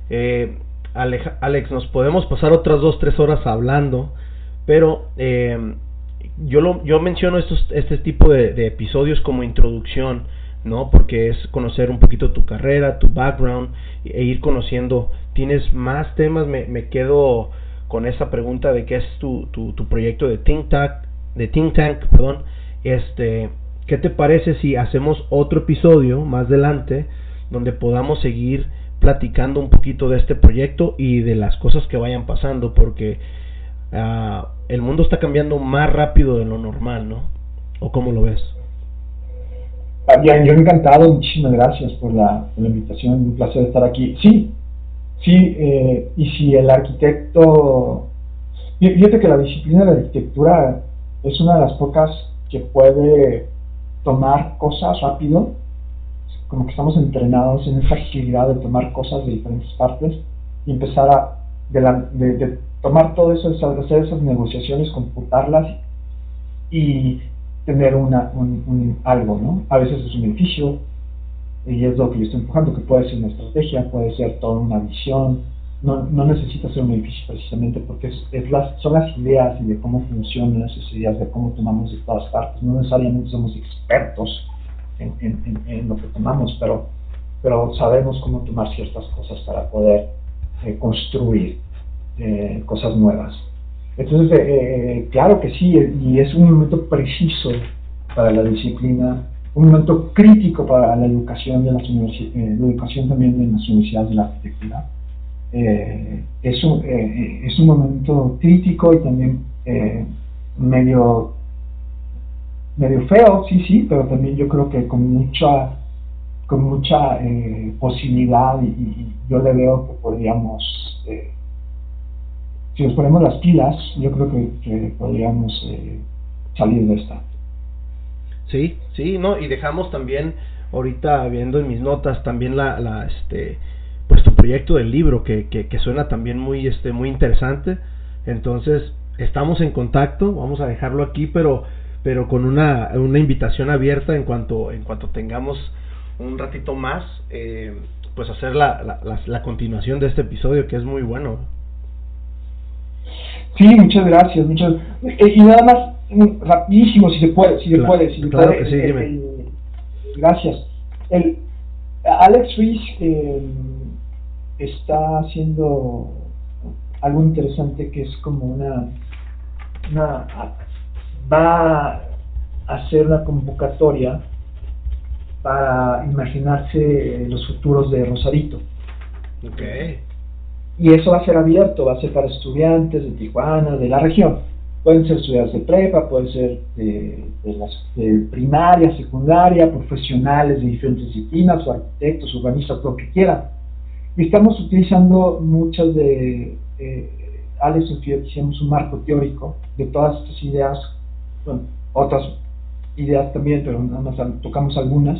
Eh, Alex, nos podemos pasar otras dos, tres horas hablando, pero eh, yo, lo, yo menciono estos, este tipo de, episodios como introducción, ¿no? Porque es conocer un poquito tu carrera, tu background e ir conociendo. ¿Tienes más temas? Me, me quedo con esa pregunta de qué es tu, tu, tu proyecto de Think Tank, de Think Tank, perdón. Este, ¿qué te parece si hacemos otro episodio más adelante donde podamos seguir platicando un poquito de este proyecto y de las cosas que vayan pasando porque uh, el mundo está cambiando más rápido de lo normal, ¿no? ¿O cómo lo ves? Bien, yo encantado, muchísimas gracias por la, invitación, un placer estar aquí. Sí, sí, eh, y si el arquitecto, fíjate que la disciplina de la arquitectura es una de las pocas que puede tomar cosas rápido como que estamos entrenados en esa agilidad de tomar cosas de diferentes partes y empezar a de, tomar todo eso, hacer esas negociaciones, computarlas y tener una, un, algo, ¿no? A veces es un edificio y es lo que yo estoy empujando, que puede ser una estrategia, puede ser toda una visión, no, no necesita ser un edificio precisamente porque es, las, son las ideas y de cómo funcionan esas ideas, de cómo tomamos de todas partes, no necesariamente somos expertos en, lo que tomamos, pero, pero sabemos cómo tomar ciertas cosas para poder eh, construir eh, cosas nuevas. Entonces, eh, claro que sí, y es un momento preciso para la disciplina, un momento crítico para la educación de las la educación también en las universidades de la arquitectura. es, un, es un momento crítico y también medio medio feo, sí, sí, pero también yo creo que con mucha con mucha eh, posibilidad y, yo le veo que podríamos, eh, si nos ponemos las pilas, yo creo que, podríamos eh, salir de esta. Sí, sí, no, y dejamos también, ahorita viendo en mis notas, también la, la este, pues tu proyecto del libro, que, que, suena también muy, este, muy interesante, entonces estamos en contacto, vamos a dejarlo aquí, pero pero con una, una invitación abierta en cuanto, en cuanto tengamos un ratito más, eh, pues hacer la, la, la, continuación de este episodio que es muy bueno. Sí, muchas gracias, muchas eh, y nada más rapidísimo si se puede, si se puede, si claro puede, que sí, dime. gracias. El Alex Ruiz está haciendo algo interesante que es como una una va a hacer una convocatoria para imaginarse los futuros de Rosarito. Okay. Y eso va a ser abierto, va a ser para estudiantes de Tijuana, de la región. Pueden ser estudiantes de prepa, pueden ser de, las, primaria, secundaria, profesionales de diferentes disciplinas, o arquitectos, urbanistas, lo que quieran. Y estamos utilizando muchas de, eh, Alex y hicimos un marco teórico de todas estas ideas otras ideas también, pero más tocamos algunas,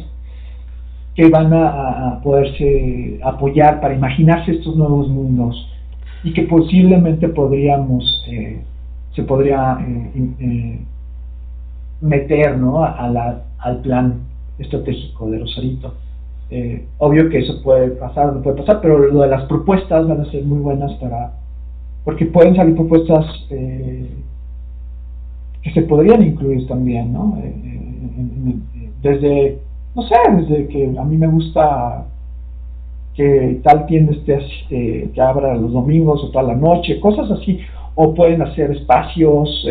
que van a, poderse apoyar para imaginarse estos nuevos mundos y que posiblemente podríamos, eh, se podría eh, eh, meter al plan estratégico de Rosarito. obvio que eso puede pasar, no puede pasar, pero lo de las propuestas van a ser muy buenas para, porque pueden salir propuestas que se podrían incluir también, ¿no? Eh, eh, desde, no sé, desde que a mí me gusta que tal tienda esté eh, que abra los domingos o toda la noche, cosas así, o pueden hacer espacios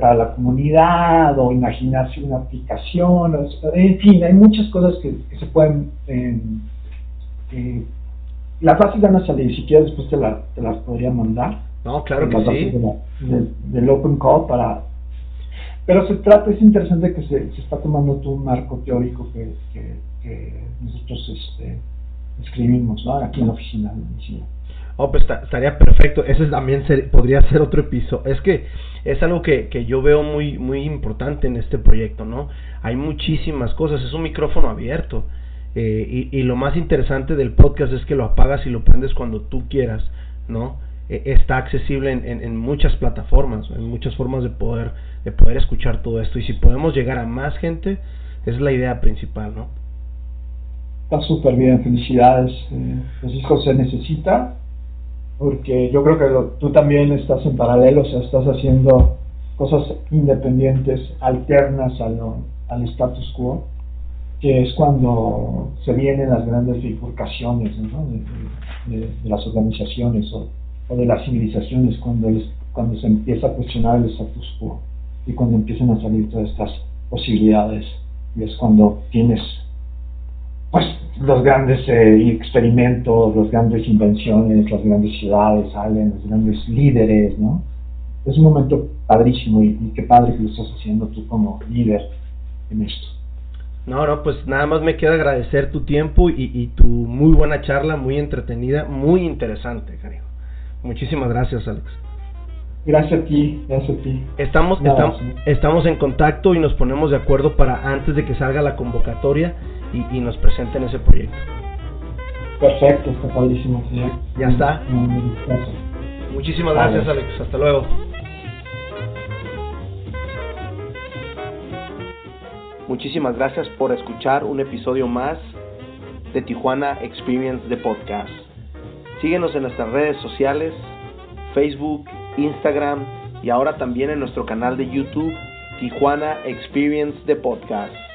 para la comunidad o imaginarse una aplicación, en fin, hay muchas cosas que, se pueden la fácil van a salir, si quieres después te, la, te las podría mandar. No, claro que sí. del Open Call para... Pero se trata, es interesante que se, se está tomando todo un marco teórico que, que, nosotros este, escribimos, ¿no? Aquí en la oficina de Oh, pues estaría perfecto. Ese también podría ser otro episodio. Es que es algo que, que, yo veo muy, muy importante en este proyecto, ¿no? Hay muchísimas cosas, es un micrófono abierto. Eh, y, y, lo más interesante del podcast es que lo apagas y lo prendes cuando tú quieras, ¿no? Eh, está accesible en, en, muchas plataformas, en muchas formas de poder, de poder escuchar todo esto. Y si podemos llegar a más gente, es la idea principal, ¿no? Está súper bien, felicidades. Eh, Francisco, se necesita porque yo creo que tú también estás en paralelo, o sea, estás haciendo cosas independientes, alternas al, al status quo, que es cuando se vienen las grandes bifurcaciones de, las organizaciones de las civilizaciones, cuando, cuando se empieza a cuestionar el status quo y cuando empiezan a salir todas estas posibilidades, y es cuando tienes pues los grandes eh, experimentos, las grandes invenciones, las grandes ciudades salen, los grandes líderes, ¿no? Es un momento padrísimo y, qué padre que lo estás haciendo tú como líder en esto. No, no, pues nada más me queda agradecer tu tiempo y, y tu muy buena charla, muy entretenida, muy interesante, cariño. Muchísimas gracias, Alex. Gracias a ti, gracias a ti. Estamos, estamos, estamos en contacto y nos ponemos de acuerdo para antes de que salga la convocatoria y, nos presenten ese proyecto. Perfecto, está padrísimo. Ya, está. Muchísimas gracias, Alex. Hasta luego. Muchísimas gracias por escuchar un episodio más de Tijuana Experience de Podcast. Síguenos en nuestras redes sociales, Facebook, Instagram y ahora también en nuestro canal de YouTube Tijuana Experience de Podcast.